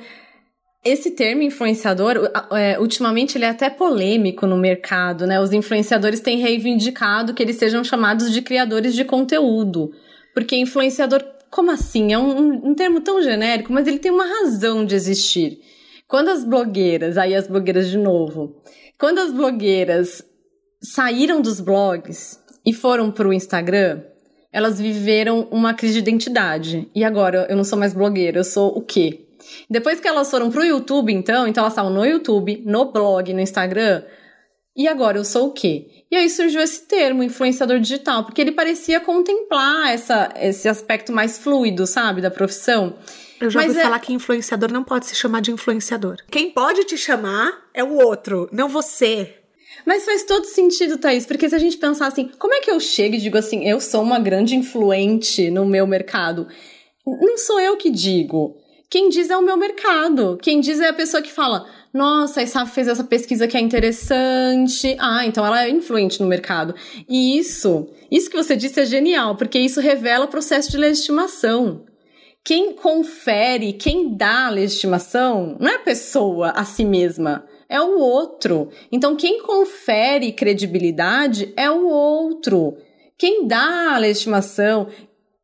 esse termo influenciador, é, ultimamente ele é até polêmico no mercado, né? Os influenciadores têm reivindicado que eles sejam chamados de criadores de conteúdo. Porque influenciador, como assim? É um, um termo tão genérico, mas ele tem uma razão de existir. Quando as blogueiras, aí as blogueiras de novo, quando as blogueiras saíram dos blogs e foram para o Instagram, elas viveram uma crise de identidade. E agora eu não sou mais blogueira, eu sou o quê? Depois que elas foram pro YouTube, então, então elas estavam no YouTube, no blog, no Instagram. E agora eu sou o quê? E aí surgiu esse termo, influenciador digital, porque ele parecia contemplar essa, esse aspecto mais fluido, sabe, da profissão. Eu já Mas ouvi é... falar que influenciador não pode se chamar de influenciador. Quem pode te chamar é o outro, não você. Mas faz todo sentido, Thaís, porque se a gente pensar assim, como é que eu chego e digo assim, eu sou uma grande influente no meu mercado? Não sou eu que digo. Quem diz é o meu mercado. Quem diz é a pessoa que fala: nossa, a ISAF fez essa pesquisa que é interessante. Ah, então ela é influente no mercado. E isso, isso que você disse é genial, porque isso revela o processo de legitimação quem confere, quem dá a legitimação, não é a pessoa a si mesma, é o outro. Então, quem confere credibilidade é o outro. Quem dá a legitimação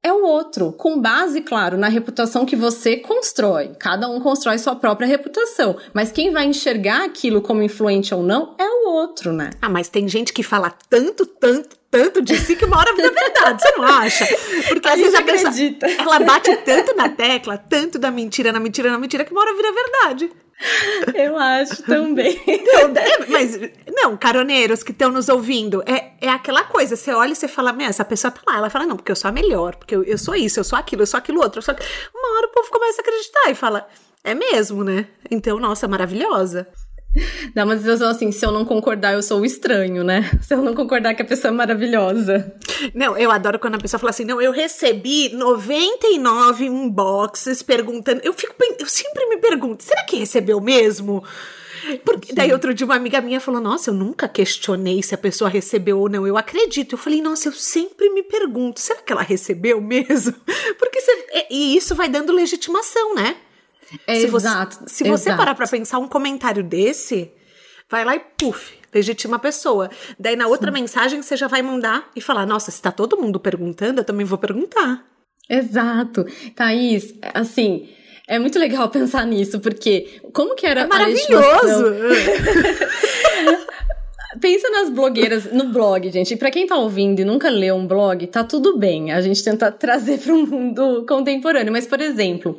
é o outro, com base, claro, na reputação que você constrói. Cada um constrói sua própria reputação, mas quem vai enxergar aquilo como influente ou não é o outro, né? Ah, mas tem gente que fala tanto, tanto, tanto de si que uma hora vira verdade, você não acha? Porque a gente acredita. ela bate tanto na tecla, tanto da mentira, na mentira, na mentira, que uma hora vira verdade. Eu acho também. Então, é, mas, não, caroneiros que estão nos ouvindo, é, é aquela coisa, você olha e você fala, essa pessoa tá lá, ela fala, não, porque eu sou a melhor, porque eu, eu sou isso, eu sou aquilo, eu sou aquilo outro, eu sou... Uma hora o povo começa a acreditar e fala, é mesmo, né? Então, nossa, maravilhosa. Dá uma sensação assim, se eu não concordar, eu sou o estranho, né? Se eu não concordar que a pessoa é maravilhosa. Não, eu adoro quando a pessoa fala assim, não, eu recebi 99 inboxes perguntando. Eu fico, eu sempre me pergunto, será que recebeu mesmo? Porque Sim. daí outro dia uma amiga minha falou: Nossa, eu nunca questionei se a pessoa recebeu ou não. Eu acredito. Eu falei, nossa, eu sempre me pergunto, será que ela recebeu mesmo? Porque você, e isso vai dando legitimação, né? É, se exato. Você, se você parar pra pensar um comentário desse, vai lá e puf, legitima a pessoa. Daí na outra Sim. mensagem você já vai mandar e falar: Nossa, se tá todo mundo perguntando, eu também vou perguntar. Exato. Thaís, assim. É muito legal pensar nisso, porque como que era é maravilhoso. Pensa nas blogueiras no blog, gente. Para quem tá ouvindo e nunca leu um blog, tá tudo bem. A gente tenta trazer para o mundo contemporâneo. Mas, por exemplo,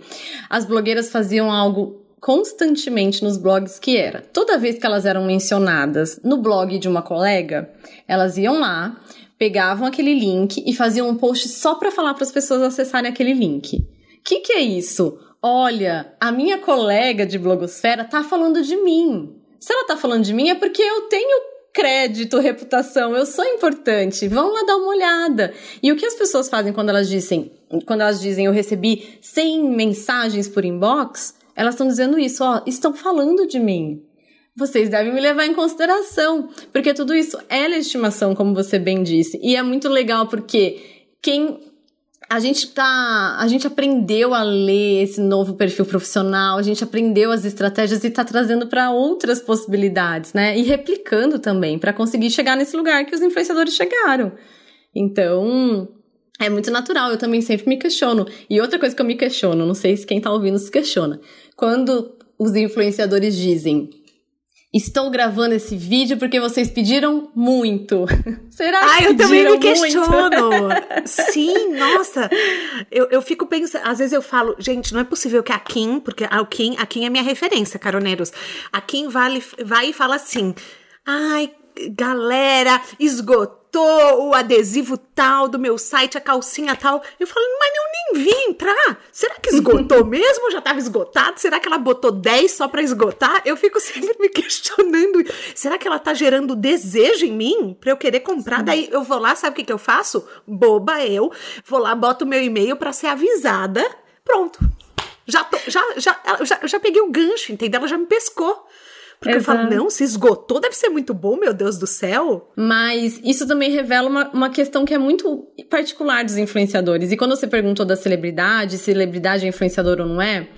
as blogueiras faziam algo constantemente nos blogs que era. Toda vez que elas eram mencionadas no blog de uma colega, elas iam lá, pegavam aquele link e faziam um post só para falar para as pessoas acessarem aquele link. Que, que é isso? Olha, a minha colega de blogosfera tá falando de mim. Se ela tá falando de mim é porque eu tenho crédito, reputação, eu sou importante. Vão lá dar uma olhada. E o que as pessoas fazem quando elas dizem, quando elas dizem eu recebi 100 mensagens por inbox, elas estão dizendo isso, ó, estão falando de mim. Vocês devem me levar em consideração, porque tudo isso é legitimação, como você bem disse. E é muito legal porque quem a gente tá, a gente aprendeu a ler esse novo perfil profissional, a gente aprendeu as estratégias e tá trazendo para outras possibilidades, né? E replicando também para conseguir chegar nesse lugar que os influenciadores chegaram. Então, é muito natural, eu também sempre me questiono. E outra coisa que eu me questiono, não sei se quem tá ouvindo se questiona. Quando os influenciadores dizem Estou gravando esse vídeo porque vocês pediram muito. Será que Ah, eu também me questiono. Sim, nossa. Eu, eu fico pensando, às vezes eu falo, gente, não é possível que a Kim, porque a Kim, a Kim é minha referência, caroneiros. A Kim vale, vai e fala assim: ai, galera, esgotou o adesivo tal do meu site, a calcinha tal. Eu falo, mas eu nem vi entrar. Será que esgotou mesmo? Já estava esgotado? Será que ela botou 10 só para esgotar? Eu fico sempre me questionando. Será que ela tá gerando desejo em mim para eu querer comprar? Sim. Daí eu vou lá, sabe o que, que eu faço? Boba eu. Vou lá, boto o meu e-mail para ser avisada. Pronto. Já, tô, já, já, já, já peguei o gancho, entendeu? Ela já me pescou. Porque Exato. eu falo, não, se esgotou, deve ser muito bom, meu Deus do céu. Mas isso também revela uma, uma questão que é muito particular dos influenciadores. E quando você perguntou da celebridade, se celebridade é influenciador ou não é,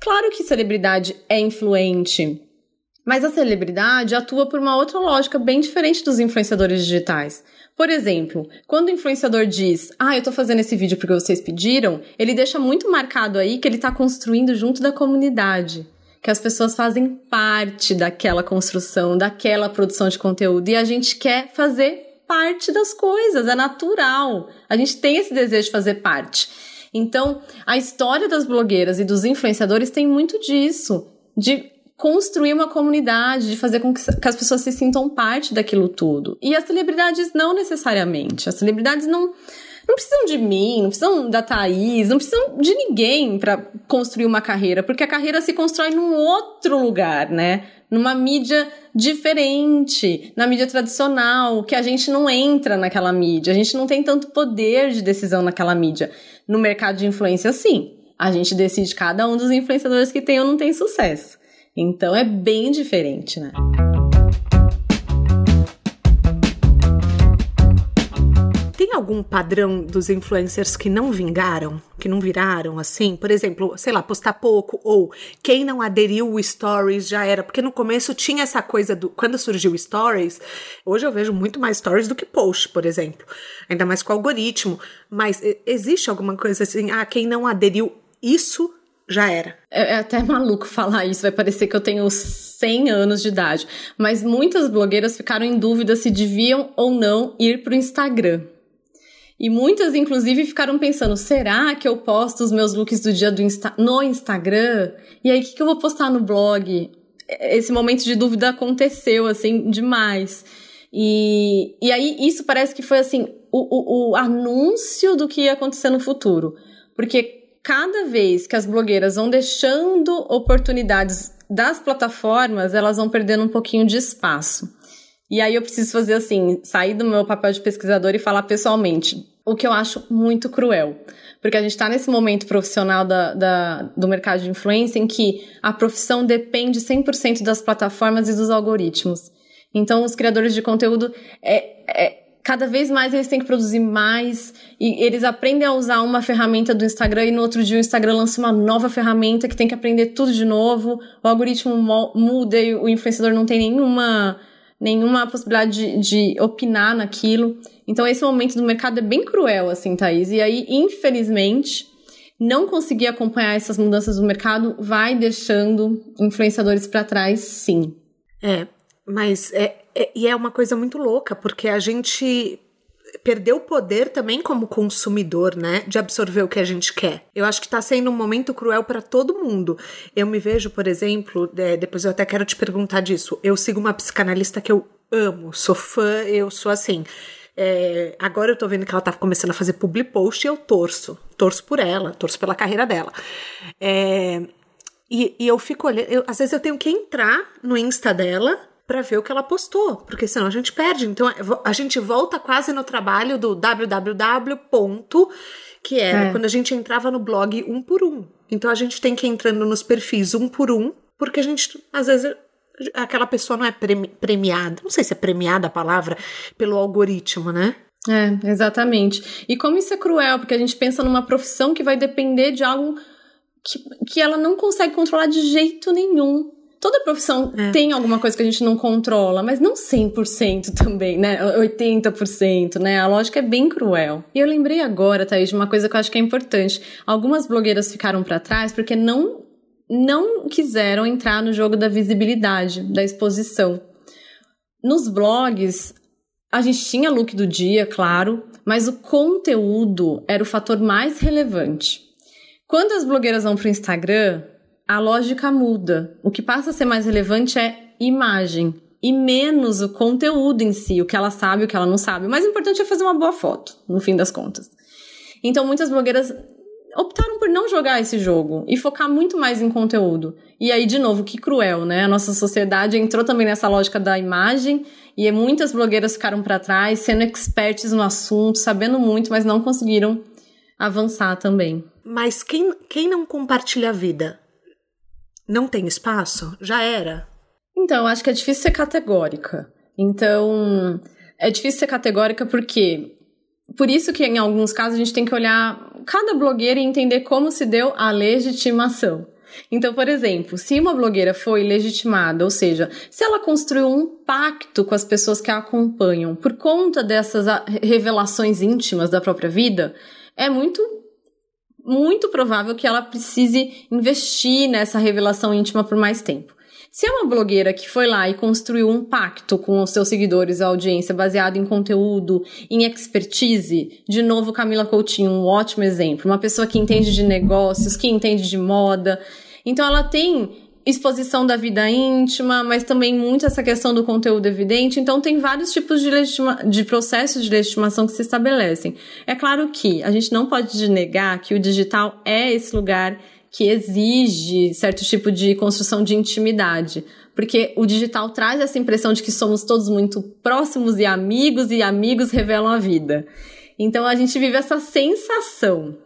claro que celebridade é influente. Mas a celebridade atua por uma outra lógica bem diferente dos influenciadores digitais. Por exemplo, quando o influenciador diz, ah, eu tô fazendo esse vídeo porque vocês pediram, ele deixa muito marcado aí que ele tá construindo junto da comunidade que as pessoas fazem parte daquela construção, daquela produção de conteúdo e a gente quer fazer parte das coisas, é natural. A gente tem esse desejo de fazer parte. Então, a história das blogueiras e dos influenciadores tem muito disso, de construir uma comunidade, de fazer com que, as pessoas se sintam parte daquilo tudo. E as celebridades não necessariamente. As celebridades não não precisam de mim, não precisam da Thaís, não precisam de ninguém para construir uma carreira, porque a carreira se constrói num outro lugar, né? Numa mídia diferente, na mídia tradicional, que a gente não entra naquela mídia, a gente não tem tanto poder de decisão naquela mídia. No mercado de influência, sim. A gente decide cada um dos influenciadores que tem ou não tem sucesso. Então é bem diferente, né? Tem algum padrão dos influencers que não vingaram, que não viraram assim? Por exemplo, sei lá, postar pouco ou quem não aderiu o stories já era, porque no começo tinha essa coisa do quando surgiu stories, hoje eu vejo muito mais stories do que post, por exemplo. Ainda mais com o algoritmo, mas existe alguma coisa assim, ah, quem não aderiu isso já era. É, é, até maluco falar isso, vai parecer que eu tenho 100 anos de idade. Mas muitas blogueiras ficaram em dúvida se deviam ou não ir para o Instagram. E muitas, inclusive, ficaram pensando: será que eu posto os meus looks do dia do Insta no Instagram? E aí, o que, que eu vou postar no blog? Esse momento de dúvida aconteceu, assim, demais. E, e aí, isso parece que foi, assim, o, o, o anúncio do que ia acontecer no futuro. Porque cada vez que as blogueiras vão deixando oportunidades das plataformas, elas vão perdendo um pouquinho de espaço. E aí eu preciso fazer assim, sair do meu papel de pesquisador e falar pessoalmente, o que eu acho muito cruel. Porque a gente está nesse momento profissional da, da, do mercado de influência em que a profissão depende 100% das plataformas e dos algoritmos. Então, os criadores de conteúdo, é, é, cada vez mais eles têm que produzir mais e eles aprendem a usar uma ferramenta do Instagram e no outro dia o Instagram lança uma nova ferramenta que tem que aprender tudo de novo. O algoritmo muda e o influenciador não tem nenhuma nenhuma possibilidade de, de, opinar naquilo. Então, esse momento do mercado é bem cruel, assim, Thaís. E aí, infelizmente, não conseguir acompanhar essas mudanças do mercado vai deixando influenciadores para trás, sim. É, mas é, é, e é uma coisa muito louca, porque a gente perdeu o poder também como consumidor, né, de absorver o que a gente quer. Eu acho que está sendo um momento cruel para todo mundo. Eu me vejo, por exemplo, é, depois eu até quero te perguntar disso. Eu sigo uma psicanalista que eu amo, sou fã, eu sou assim. É, agora eu tô vendo que ela tá começando a fazer public post e eu torço. Torço por ela, torço pela carreira dela. É, e, e, eu fico olhando, eu, às vezes eu tenho que entrar no Insta dela para ver o que ela postou, porque senão a gente perde. Então a gente volta quase no trabalho do www. que era é. quando a gente entrava no blog um por um. Então a gente tem que ir entrando nos perfis um por um, porque a gente às vezes aquela pessoa não é premiada, não sei se é premiada a palavra, pelo algoritmo, né? É, exatamente. E como isso é cruel, porque a gente pensa numa profissão que vai depender de algo que, que ela não consegue controlar de jeito nenhum. Toda profissão é. tem alguma coisa que a gente não controla, mas não 100% também, né? 80%, né? A lógica é bem cruel. E eu lembrei agora, Thaís, de uma coisa que eu acho que é importante. Algumas blogueiras ficaram para trás porque não não quiseram entrar no jogo da visibilidade, da exposição. Nos blogs, a gente tinha look do dia, claro, mas o conteúdo era o fator mais relevante. Quando as blogueiras vão para o Instagram, a lógica muda. O que passa a ser mais relevante é imagem e menos o conteúdo em si, o que ela sabe, o que ela não sabe. O mais importante é fazer uma boa foto, no fim das contas. Então, muitas blogueiras optaram por não jogar esse jogo e focar muito mais em conteúdo. E aí, de novo, que cruel, né? A nossa sociedade entrou também nessa lógica da imagem e muitas blogueiras ficaram para trás, sendo experts no assunto, sabendo muito, mas não conseguiram avançar também. Mas quem, quem não compartilha a vida? Não tem espaço? Já era? Então, acho que é difícil ser categórica. Então, é difícil ser categórica porque por isso que em alguns casos a gente tem que olhar cada blogueira e entender como se deu a legitimação. Então, por exemplo, se uma blogueira foi legitimada, ou seja, se ela construiu um pacto com as pessoas que a acompanham por conta dessas revelações íntimas da própria vida, é muito muito provável que ela precise investir nessa revelação íntima por mais tempo. Se é uma blogueira que foi lá e construiu um pacto com os seus seguidores, a audiência, baseado em conteúdo, em expertise, de novo Camila Coutinho, um ótimo exemplo. Uma pessoa que entende de negócios, que entende de moda. Então ela tem exposição da vida íntima, mas também muito essa questão do conteúdo evidente. Então, tem vários tipos de, legitima, de processos de legitimação que se estabelecem. É claro que a gente não pode negar que o digital é esse lugar que exige certo tipo de construção de intimidade. Porque o digital traz essa impressão de que somos todos muito próximos e amigos, e amigos revelam a vida. Então a gente vive essa sensação.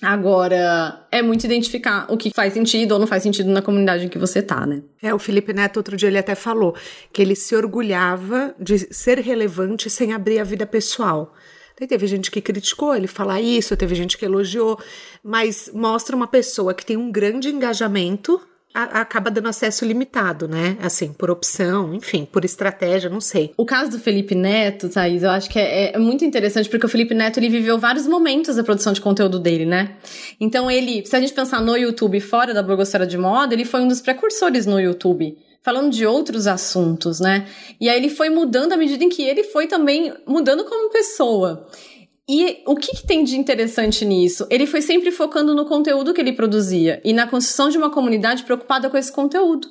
Agora, é muito identificar o que faz sentido ou não faz sentido na comunidade em que você tá, né? É, o Felipe Neto, outro dia, ele até falou que ele se orgulhava de ser relevante sem abrir a vida pessoal. Teve gente que criticou ele falar isso, teve gente que elogiou, mas mostra uma pessoa que tem um grande engajamento acaba dando acesso limitado, né? Assim, por opção, enfim, por estratégia, não sei. O caso do Felipe Neto, Thaís, eu acho que é, é, muito interessante porque o Felipe Neto ele viveu vários momentos da produção de conteúdo dele, né? Então ele, se a gente pensar no YouTube fora da blogosfera de moda, ele foi um dos precursores no YouTube falando de outros assuntos, né? E aí ele foi mudando à medida em que ele foi também mudando como pessoa. E o que, que, tem de interessante nisso? Ele foi sempre focando no conteúdo que ele produzia e na construção de uma comunidade preocupada com esse conteúdo.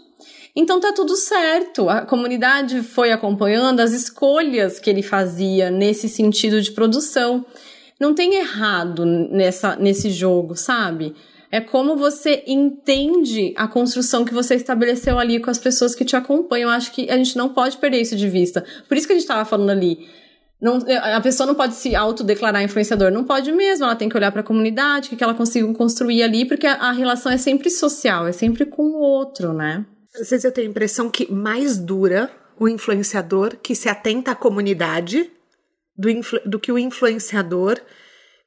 Então tá tudo certo. A comunidade foi acompanhando as escolhas que ele fazia nesse sentido de produção. Não tem errado nessa, nesse jogo, sabe? É como você entende a construção que você estabeleceu ali com as pessoas que te acompanham. Acho que a gente não pode perder isso de vista. Por isso que a gente estava falando ali. Não, a pessoa não pode se autodeclarar influenciador, não pode mesmo, ela tem que olhar para a comunidade, o que ela conseguiu construir ali, porque a, a, relação é sempre social, é sempre com o outro, né? Às vezes eu tenho a impressão que mais dura o influenciador que se atenta à comunidade do, do que o influenciador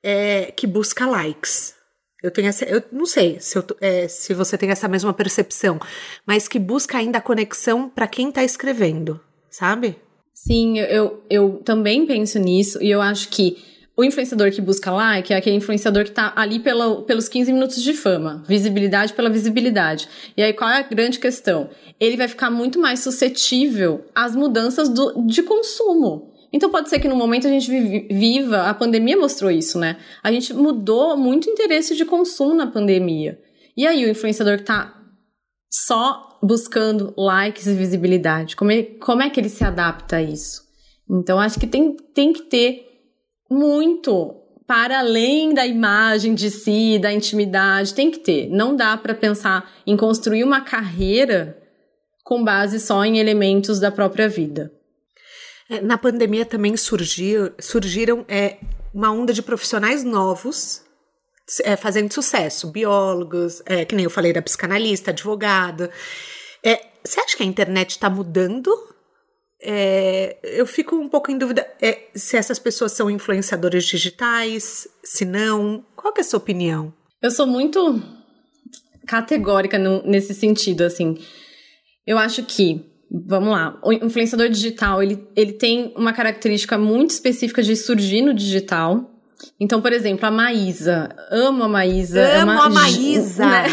é, que busca likes. Eu tenho essa, eu não sei se, eu, é, se você tem essa mesma percepção, mas que busca ainda a conexão para quem está escrevendo, sabe? Sim, eu, eu também penso nisso e eu acho que o influenciador que busca like é aquele influenciador que está ali pela, pelos 15 minutos de fama, visibilidade pela visibilidade. E aí qual é a grande questão? Ele vai ficar muito mais suscetível às mudanças do, de consumo. Então pode ser que no momento a gente viva, a pandemia mostrou isso, né? A gente mudou muito o interesse de consumo na pandemia. E aí o influenciador que tá só buscando likes e visibilidade, como, ele, como é que ele se adapta a isso? Então acho que tem, tem que ter muito para além da imagem de si, da intimidade, tem que ter. Não dá para pensar em construir uma carreira com base só em elementos da própria vida. É, na pandemia também surgiu, surgiram é, uma onda de profissionais novos é, fazendo sucesso. Biólogos, é, que nem eu falei, da psicanalista, advogada. É, você acha que a internet está mudando? É, eu fico um pouco em dúvida é, se essas pessoas são influenciadores digitais, se não. Qual é a sua opinião? Eu sou muito categórica no, nesse sentido, assim. Eu acho que, vamos lá, o influenciador digital, ele, ele tem uma característica muito específica de surgir no digital. Então, por exemplo, a Maísa. Amo a Maísa. É amo é uma, a Maísa! Né?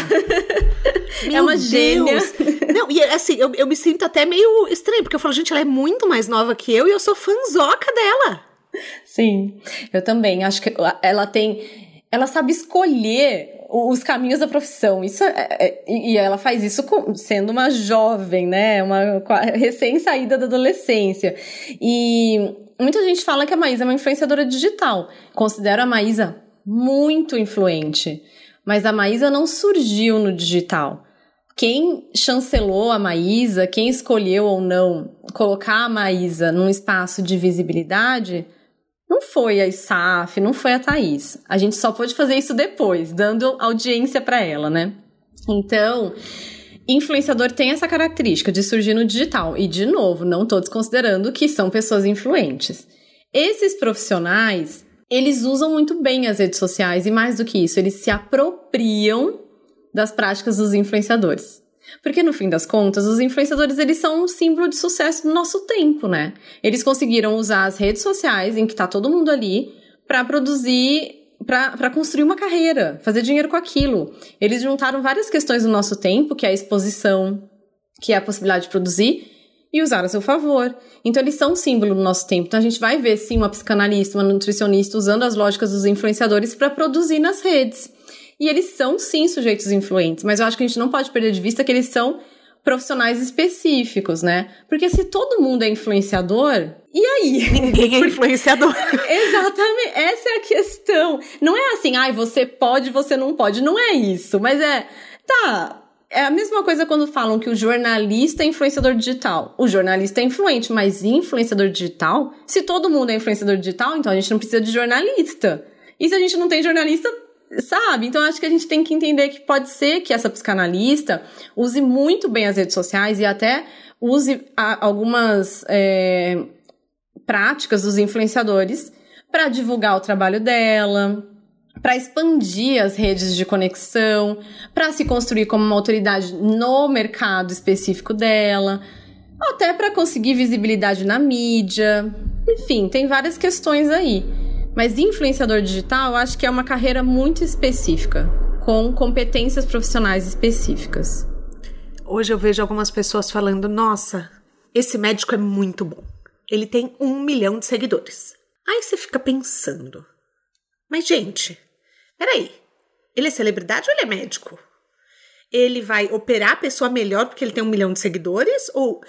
é uma gênia. Não, e assim, eu, eu me sinto até meio estranho, porque eu falo, gente, ela é muito mais nova que eu e eu sou fanzoca dela. Sim, eu também. Acho que ela tem. Ela sabe escolher os caminhos da profissão. Isso é, é, e ela faz isso sendo uma jovem, né? Uma recém-saída da adolescência. E muita gente fala que a Maísa é uma influenciadora digital. Considero a Maísa muito influente. Mas a Maísa não surgiu no digital. Quem chancelou a Maísa, quem escolheu ou não colocar a Maísa num espaço de visibilidade não foi a ISAF, não foi a Thaís. A gente só pôde fazer isso depois, dando audiência para ela, né? Então, influenciador tem essa característica de surgir no digital. E, de novo, não estou desconsiderando que são pessoas influentes. Esses profissionais, eles usam muito bem as redes sociais e, mais do que isso, eles se apropriam das práticas dos influenciadores. Porque no fim das contas, os influenciadores eles são um símbolo de sucesso do nosso tempo, né? Eles conseguiram usar as redes sociais em que tá todo mundo ali para produzir para construir uma carreira, fazer dinheiro com aquilo. Eles juntaram várias questões do nosso tempo, que é a exposição, que é a possibilidade de produzir, e usaram a seu favor. Então, eles são um símbolo do nosso tempo. Então, a gente vai ver, sim, uma psicanalista, uma nutricionista usando as lógicas dos influenciadores para produzir nas redes. E eles são, sim, sujeitos influentes, mas eu acho que a gente não pode perder de vista que eles são profissionais específicos, né? Porque se todo mundo é influenciador, e aí? Ninguém é influenciador. Exatamente, essa é a questão. Não é assim, ai, você pode, você não pode. Não é isso, mas é, tá. É a mesma coisa quando falam que o jornalista é influenciador digital. O jornalista é influente, mas influenciador digital? Se todo mundo é influenciador digital, então a gente não precisa de jornalista. E se a gente não tem jornalista, Sabe? Então acho que a gente tem que entender que pode ser que essa psicanalista use muito bem as redes sociais e até use a, algumas é, práticas dos influenciadores para divulgar o trabalho dela, para expandir as redes de conexão, para se construir como uma autoridade no mercado específico dela, até para conseguir visibilidade na mídia. Enfim, tem várias questões aí. Mas influenciador digital, eu acho que é uma carreira muito específica, com competências profissionais específicas. Hoje eu vejo algumas pessoas falando: nossa, esse médico é muito bom. Ele tem um milhão de seguidores. Aí você fica pensando: mas, gente, peraí, ele é celebridade ou ele é médico? Ele vai operar a pessoa melhor porque ele tem um milhão de seguidores? Ou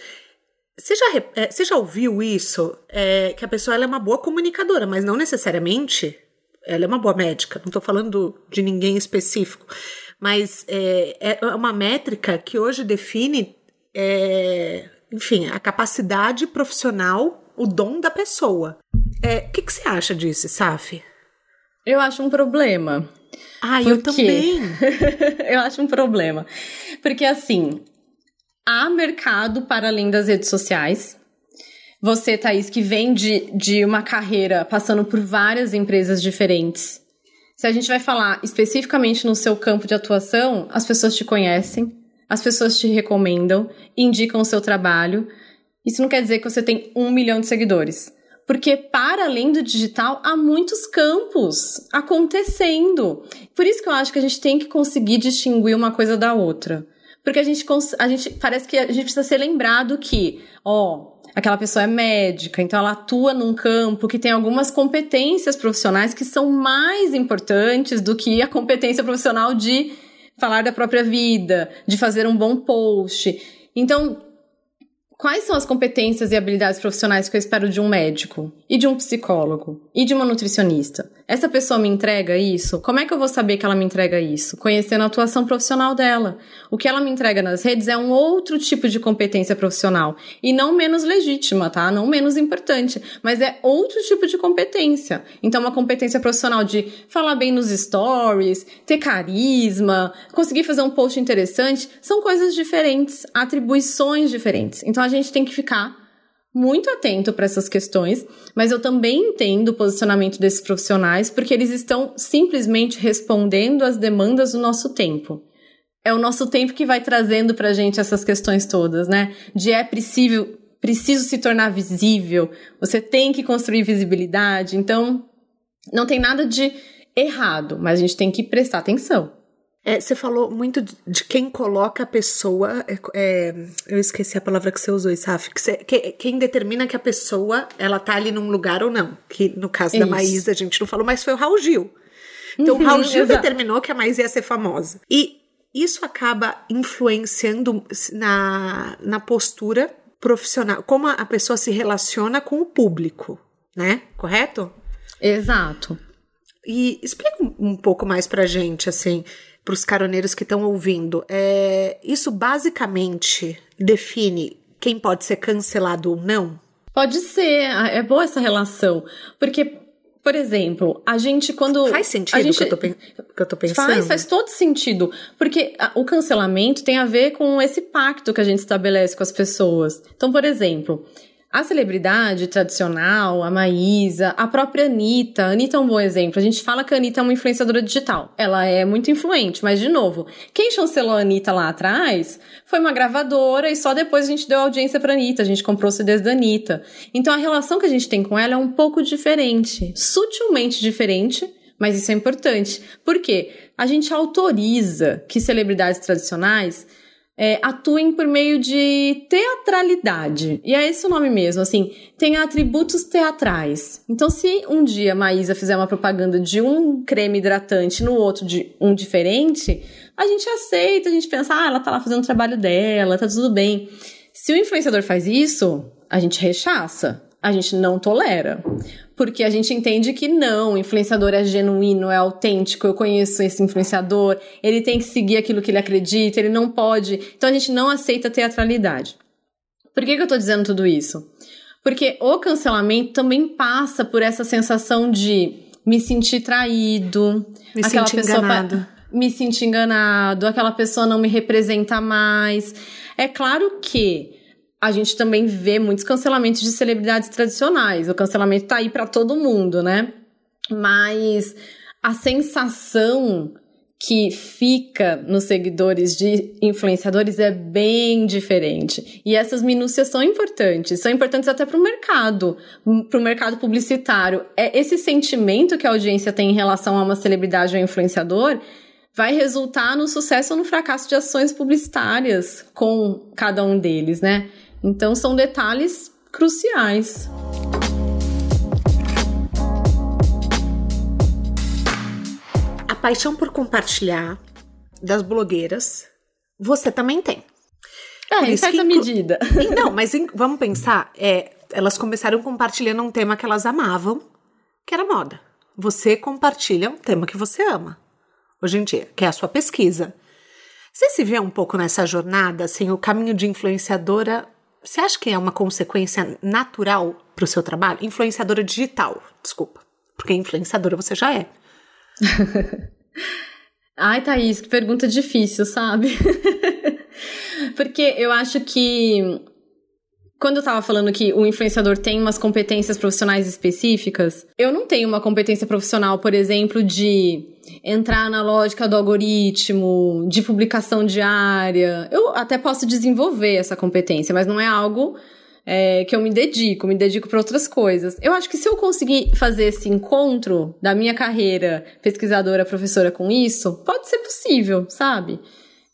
você já, é, você já ouviu isso? É, que a pessoa é uma boa comunicadora, mas não necessariamente ela é uma boa médica. Não estou falando de ninguém específico. Mas é, é uma métrica que hoje define, é, enfim, a capacidade profissional, o dom da pessoa. É, o que, que você acha disso, Saf? Eu acho um problema. Ah, eu também. eu acho um problema. Porque assim, há mercado para além das redes sociais. Você, Thaís, que vem de, de uma carreira passando por várias empresas diferentes. Se a gente vai falar especificamente no seu campo de atuação, as pessoas te conhecem, as pessoas te recomendam, indicam o seu trabalho. Isso não quer dizer que você tem um milhão de seguidores. Porque para além do digital, há muitos campos acontecendo. Por isso que eu acho que a gente tem que conseguir distinguir uma coisa da outra. Porque a gente, a gente parece que a gente precisa ser lembrado que, ó, aquela pessoa é médica, então ela atua num campo que tem algumas competências profissionais que são mais importantes do que a competência profissional de falar da própria vida, de fazer um bom post. Então, quais são as competências e habilidades profissionais que eu espero de um médico e de um psicólogo e de uma nutricionista? Essa pessoa me entrega isso? Como é que eu vou saber que ela me entrega isso? Conhecendo a atuação profissional dela. O que ela me entrega nas redes é um outro tipo de competência profissional. E não menos legítima, tá? Não menos importante. Mas é outro tipo de competência. Então, uma competência profissional de falar bem nos stories, ter carisma, conseguir fazer um post interessante, são coisas diferentes, atribuições diferentes. Então, a gente tem que ficar muito atento para essas questões, mas eu também entendo o posicionamento desses profissionais porque eles estão simplesmente respondendo às demandas do nosso tempo. É o nosso tempo que vai trazendo para a gente essas questões todas, né? De é preciso, preciso se tornar visível, você tem que construir visibilidade, então não tem nada de errado, mas a gente tem que prestar atenção. É, você falou muito de quem coloca a pessoa. É, é, eu esqueci a palavra que você usou, Isaf. Que, que quem determina que a pessoa ela tá ali num lugar ou não. Que no caso Isso. da Maísa a gente não falou, mas foi o Raul Gil. Então o Raul Gil determinou que a Maísa ia ser famosa. E isso acaba influenciando na, na postura profissional, como a pessoa se relaciona com o público, né? Correto? Exato. E explica um, um pouco mais pra gente, assim, para os caroneiros que estão ouvindo. É, isso basicamente define quem pode ser cancelado ou não? Pode ser, é boa essa relação. Porque, por exemplo, a gente quando. Faz sentido gente, que, eu tô, que eu tô pensando? Faz, faz todo sentido. Porque o cancelamento tem a ver com esse pacto que a gente estabelece com as pessoas. Então, por exemplo, a celebridade tradicional, a Maísa, a própria Anitta. A Anitta é um bom exemplo. A gente fala que a Anitta é uma influenciadora digital. Ela é muito influente, mas, de novo, quem chancelou a Anitta lá atrás foi uma gravadora e só depois a gente deu audiência pra Anitta. A gente comprou CDs da Anitta. Então, a relação que a gente tem com ela é um pouco diferente. Sutilmente diferente, mas isso é importante. Por quê? A gente autoriza que celebridades tradicionais é, atuem por meio de teatralidade. E é esse o nome mesmo, assim, tem atributos teatrais. Então, se um dia a Maísa fizer uma propaganda de um creme hidratante no outro de um diferente, a gente aceita, a gente pensa, ah, ela tá lá fazendo o trabalho dela, tá tudo bem. Se o influenciador faz isso, a gente rechaça, a gente não tolera porque a gente entende que não, o influenciador é genuíno, é autêntico, eu conheço esse influenciador, ele tem que seguir aquilo que ele acredita, ele não pode. Então a gente não aceita teatralidade. Por que, que eu tô dizendo tudo isso? Porque o cancelamento também passa por essa sensação de me sentir traído, me aquela sentir pessoa enganado. me sentir enganado, aquela pessoa não me representa mais. É claro que a gente também vê muitos cancelamentos de celebridades tradicionais. O cancelamento tá aí para todo mundo, né? Mas a sensação que fica nos seguidores de influenciadores é bem diferente. E essas minúcias são importantes, são importantes até para o mercado, para o mercado publicitário. É esse sentimento que a audiência tem em relação a uma celebridade ou influenciador vai resultar no sucesso ou no fracasso de ações publicitárias com cada um deles, né? Então são detalhes cruciais. A paixão por compartilhar das blogueiras, você também tem. É, em certa medida. Não, mas vamos pensar, é, elas começaram compartilhando um tema que elas amavam, que era moda. Você compartilha um tema que você ama, hoje em dia, que é a sua pesquisa. Você se vê um pouco nessa jornada, assim, o caminho de influenciadora você acha que é uma consequência natural para o seu trabalho? Influenciadora digital, desculpa. Porque influenciadora você já é. Ai, Thaís, que pergunta difícil, sabe? Porque eu acho que quando eu tava falando que o influenciador tem umas competências profissionais específicas, eu não tenho uma competência profissional, por exemplo, de entrar na lógica do algoritmo, de publicação diária. Eu até posso desenvolver essa competência, mas não é algo é, que eu me dedico, me dedico para outras coisas. Eu acho que se eu conseguir fazer esse encontro da minha carreira pesquisadora, professora com isso, pode ser possível, sabe?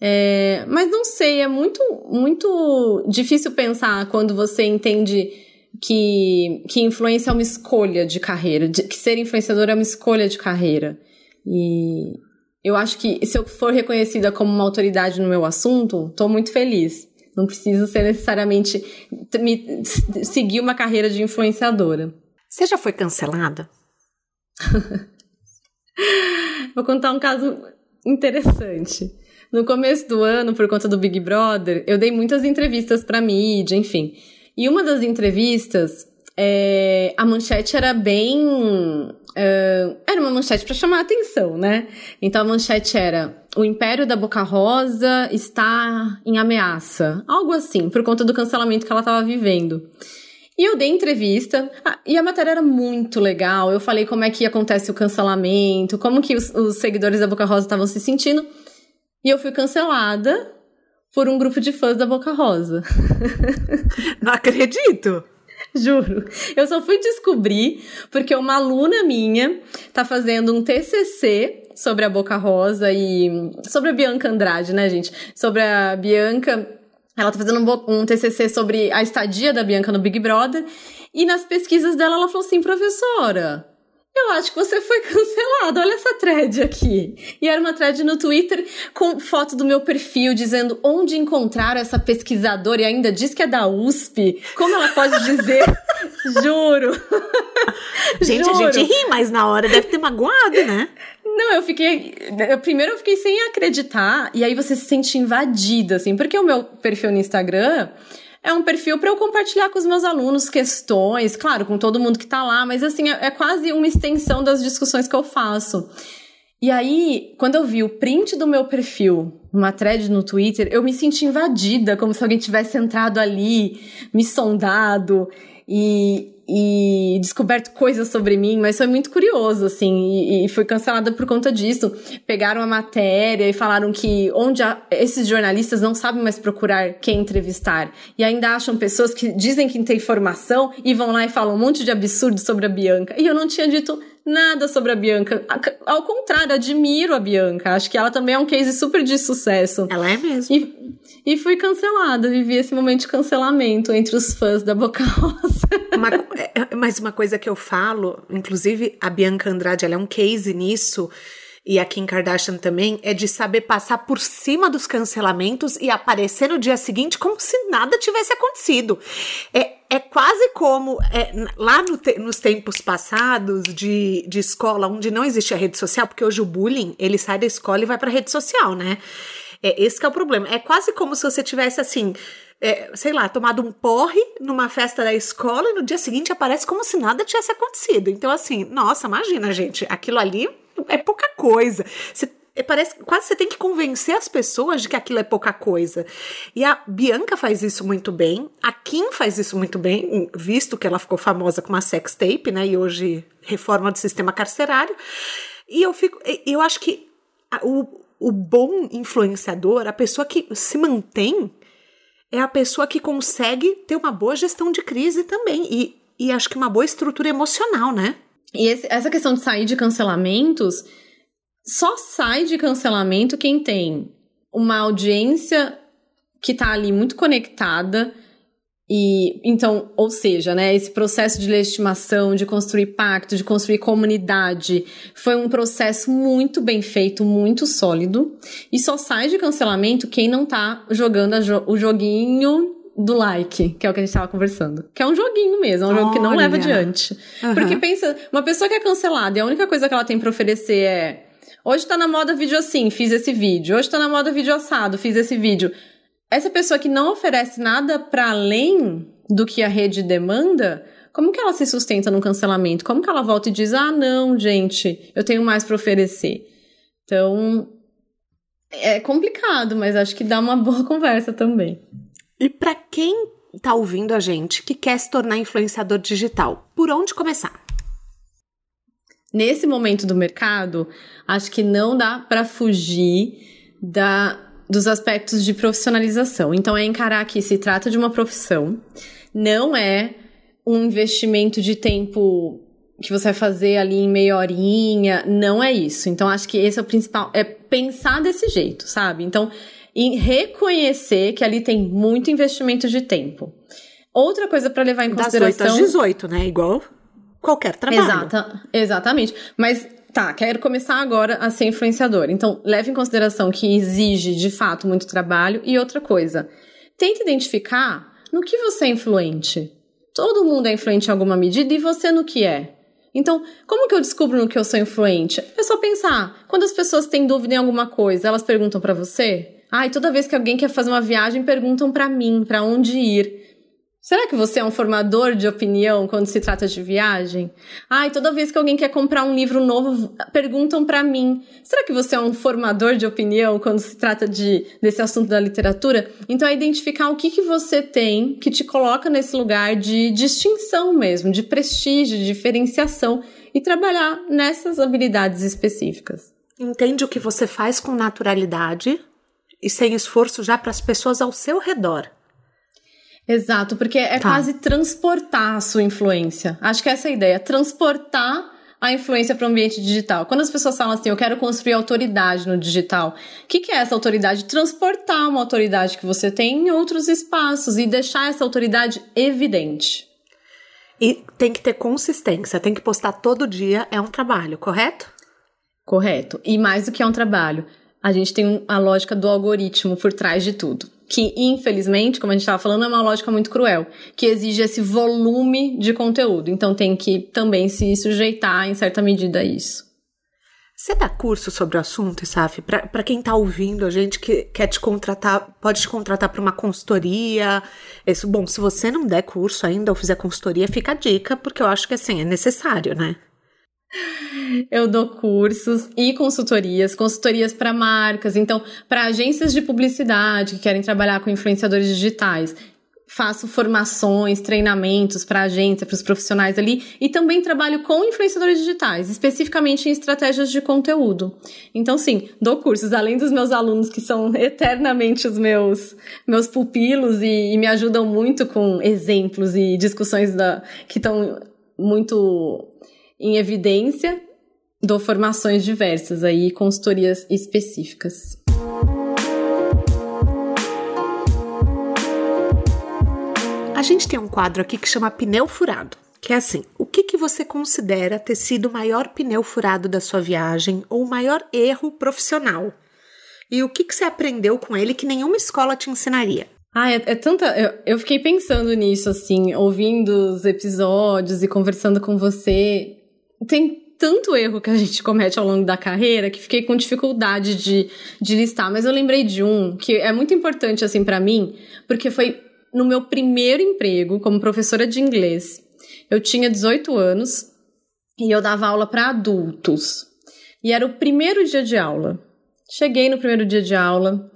É, mas não sei, é muito, muito difícil pensar quando você entende que, que influência é uma escolha de carreira, de, que ser influenciador é uma escolha de carreira. E eu acho que se eu for reconhecida como uma autoridade no meu assunto, estou muito feliz. Não preciso ser necessariamente me, seguir uma carreira de influenciadora. Você já foi cancelada? Vou contar um caso interessante. No começo do ano, por conta do Big Brother, eu dei muitas entrevistas pra mídia, enfim. E uma das entrevistas, é, a manchete era bem. Uh, era uma manchete para chamar a atenção, né? Então a manchete era: O Império da Boca Rosa está em ameaça. Algo assim, por conta do cancelamento que ela estava vivendo. E eu dei entrevista, e a matéria era muito legal. Eu falei como é que acontece o cancelamento, como que os, os seguidores da Boca Rosa estavam se sentindo. E eu fui cancelada por um grupo de fãs da Boca Rosa. Não acredito! Juro. Eu só fui descobrir porque uma aluna minha tá fazendo um TCC sobre a Boca Rosa e sobre a Bianca Andrade, né, gente? Sobre a Bianca ela tá fazendo um, um, TCC sobre a estadia da Bianca no Big Brother. E nas pesquisas dela, ela falou assim: professora, eu acho que você foi cancelada. Olha essa thread aqui. E era uma thread no Twitter com foto do meu perfil dizendo onde encontrar essa pesquisadora e ainda diz que é da USP. Como ela pode dizer? Juro. Gente, Juro. a gente ri, mas na hora deve ter magoado, né? Não, eu fiquei. Primeiro eu fiquei sem acreditar, e aí você se sente invadida, assim, porque o meu perfil no Instagram é um perfil para eu compartilhar com os meus alunos questões, claro, com todo mundo que tá lá, mas assim, é, é quase uma extensão das discussões que eu faço. E aí, quando eu vi o print do meu perfil, uma thread no Twitter, eu me senti invadida, como se alguém tivesse entrado ali, me sondado. E, e descoberto coisas sobre mim, mas foi muito curioso, assim, e, e fui cancelada por conta disso. Pegaram a matéria e falaram que onde a, esses jornalistas não sabem mais procurar quem entrevistar. E ainda acham pessoas que dizem que tem informação e vão lá e falam um monte de absurdo sobre a Bianca. E eu não tinha dito nada sobre a Bianca. Ao contrário, admiro a Bianca. Acho que ela também é um case super de sucesso. Ela é mesmo. E, e fui cancelada. Vivi esse momento de cancelamento entre os fãs da Boca Rosa. Uma, é, é, mas uma coisa que eu falo, inclusive a Bianca Andrade, ela é um case nisso e a Kim Kardashian também, é de saber passar por cima dos cancelamentos e aparecer no dia seguinte como se nada tivesse acontecido. É, é quase como é, lá no te, nos tempos passados de, de escola, onde não existia rede social, porque hoje o bullying ele sai da escola e vai para rede social, né? É, esse é o problema. É quase como se você tivesse assim. É, sei lá, tomado um porre numa festa da escola e no dia seguinte aparece como se nada tivesse acontecido. Então, assim, nossa, imagina, gente, aquilo ali é pouca coisa. Você é, parece quase você tem que convencer as pessoas de que aquilo é pouca coisa. E a Bianca faz isso muito bem, a Kim faz isso muito bem, visto que ela ficou famosa com uma sex tape, né? E hoje reforma do sistema carcerário. E eu fico, eu acho que o, o bom influenciador, a pessoa que se mantém, é a pessoa que consegue ter uma boa gestão de crise também. E, e acho que uma boa estrutura emocional, né? E esse, essa questão de sair de cancelamentos, só sai de cancelamento quem tem uma audiência que tá ali muito conectada. E então, ou seja, né, esse processo de legitimação, de construir pacto, de construir comunidade, foi um processo muito bem feito, muito sólido. E só sai de cancelamento quem não tá jogando jo o joguinho do like, que é o que a gente tava conversando. Que é um joguinho mesmo, é um Olha. jogo que não leva adiante. Uhum. Porque pensa, uma pessoa que é cancelada e a única coisa que ela tem para oferecer é hoje tá na moda vídeo assim, fiz esse vídeo. Hoje tá na moda vídeo assado, fiz esse vídeo. Essa pessoa que não oferece nada para além do que a rede demanda, como que ela se sustenta no cancelamento? Como que ela volta e diz: "Ah, não, gente, eu tenho mais para oferecer"? Então, é complicado, mas acho que dá uma boa conversa também. E para quem está ouvindo a gente que quer se tornar influenciador digital, por onde começar? Nesse momento do mercado, acho que não dá para fugir da, dos aspectos de profissionalização. Então, é encarar que se trata de uma profissão, não é um investimento de tempo que você vai fazer ali em meia horinha, não é isso. Então, acho que esse é o principal, é pensar desse jeito, sabe? Então, e reconhecer que ali tem muito investimento de tempo. Outra coisa para levar em consideração. Das 8 às 18, né? Igual qualquer trabalho. Exata, exatamente. Mas tá, quero começar agora a ser influenciador. Então, leve em consideração que exige de fato muito trabalho. E outra coisa, tente identificar no que você é influente. Todo mundo é influente em alguma medida e você no que é. Então, como que eu descubro no que eu sou influente? É só pensar. Quando as pessoas têm dúvida em alguma coisa, elas perguntam para você? Ai, toda vez que alguém quer fazer uma viagem, perguntam para mim, para onde ir. Será que você é um formador de opinião quando se trata de viagem? Ai, toda vez que alguém quer comprar um livro novo, perguntam para mim. Será que você é um formador de opinião quando se trata de desse assunto da literatura? Então é identificar o que que você tem que te coloca nesse lugar de distinção mesmo, de prestígio, de diferenciação e trabalhar nessas habilidades específicas. Entende o que você faz com naturalidade e sem esforço já para as pessoas ao seu redor. Exato, porque é tá. quase transportar a sua influência. Acho que essa é a ideia, transportar a influência para o ambiente digital. Quando as pessoas falam assim, eu quero construir autoridade no digital, o que, que é essa autoridade? Transportar uma autoridade que você tem em outros espaços e deixar essa autoridade evidente. E tem que ter consistência, tem que postar todo dia, é um trabalho, correto? Correto. E mais do que é um trabalho, a gente tem a lógica do algoritmo por trás de tudo que infelizmente, como a gente estava falando, é uma lógica muito cruel, que exige esse volume de conteúdo. Então tem que também se sujeitar em certa medida a isso. Você dá curso sobre o assunto, Isaf? Para quem está ouvindo, a gente que quer te contratar, pode te contratar para uma consultoria. Isso, bom, se você não der curso ainda ou fizer consultoria, fica a dica, porque eu acho que assim é necessário, né? Eu dou cursos e consultorias, consultorias para marcas, então para agências de publicidade que querem trabalhar com influenciadores digitais. Faço formações, treinamentos para agência, para os profissionais ali e também trabalho com influenciadores digitais, especificamente em estratégias de conteúdo. Então, sim, dou cursos, além dos meus alunos que são eternamente os meus meus pupilos e, e me ajudam muito com exemplos e discussões da, que estão muito em evidência, dou formações diversas aí, consultorias específicas. A gente tem um quadro aqui que chama pneu furado, que é assim: o que, que você considera ter sido o maior pneu furado da sua viagem ou o maior erro profissional? E o que, que você aprendeu com ele que nenhuma escola te ensinaria? Ah, é, é tanta. Eu, eu, fiquei pensando nisso, assim, ouvindo os episódios e conversando com você tem tanto erro que a gente comete ao longo da carreira que fiquei com dificuldade de, de listar. Mas eu lembrei de um que é muito importante, assim, para mim, porque foi no meu primeiro emprego como professora de inglês. Eu tinha 18 anos e eu dava aula para adultos. E era o primeiro dia de aula. Cheguei no primeiro dia de aula,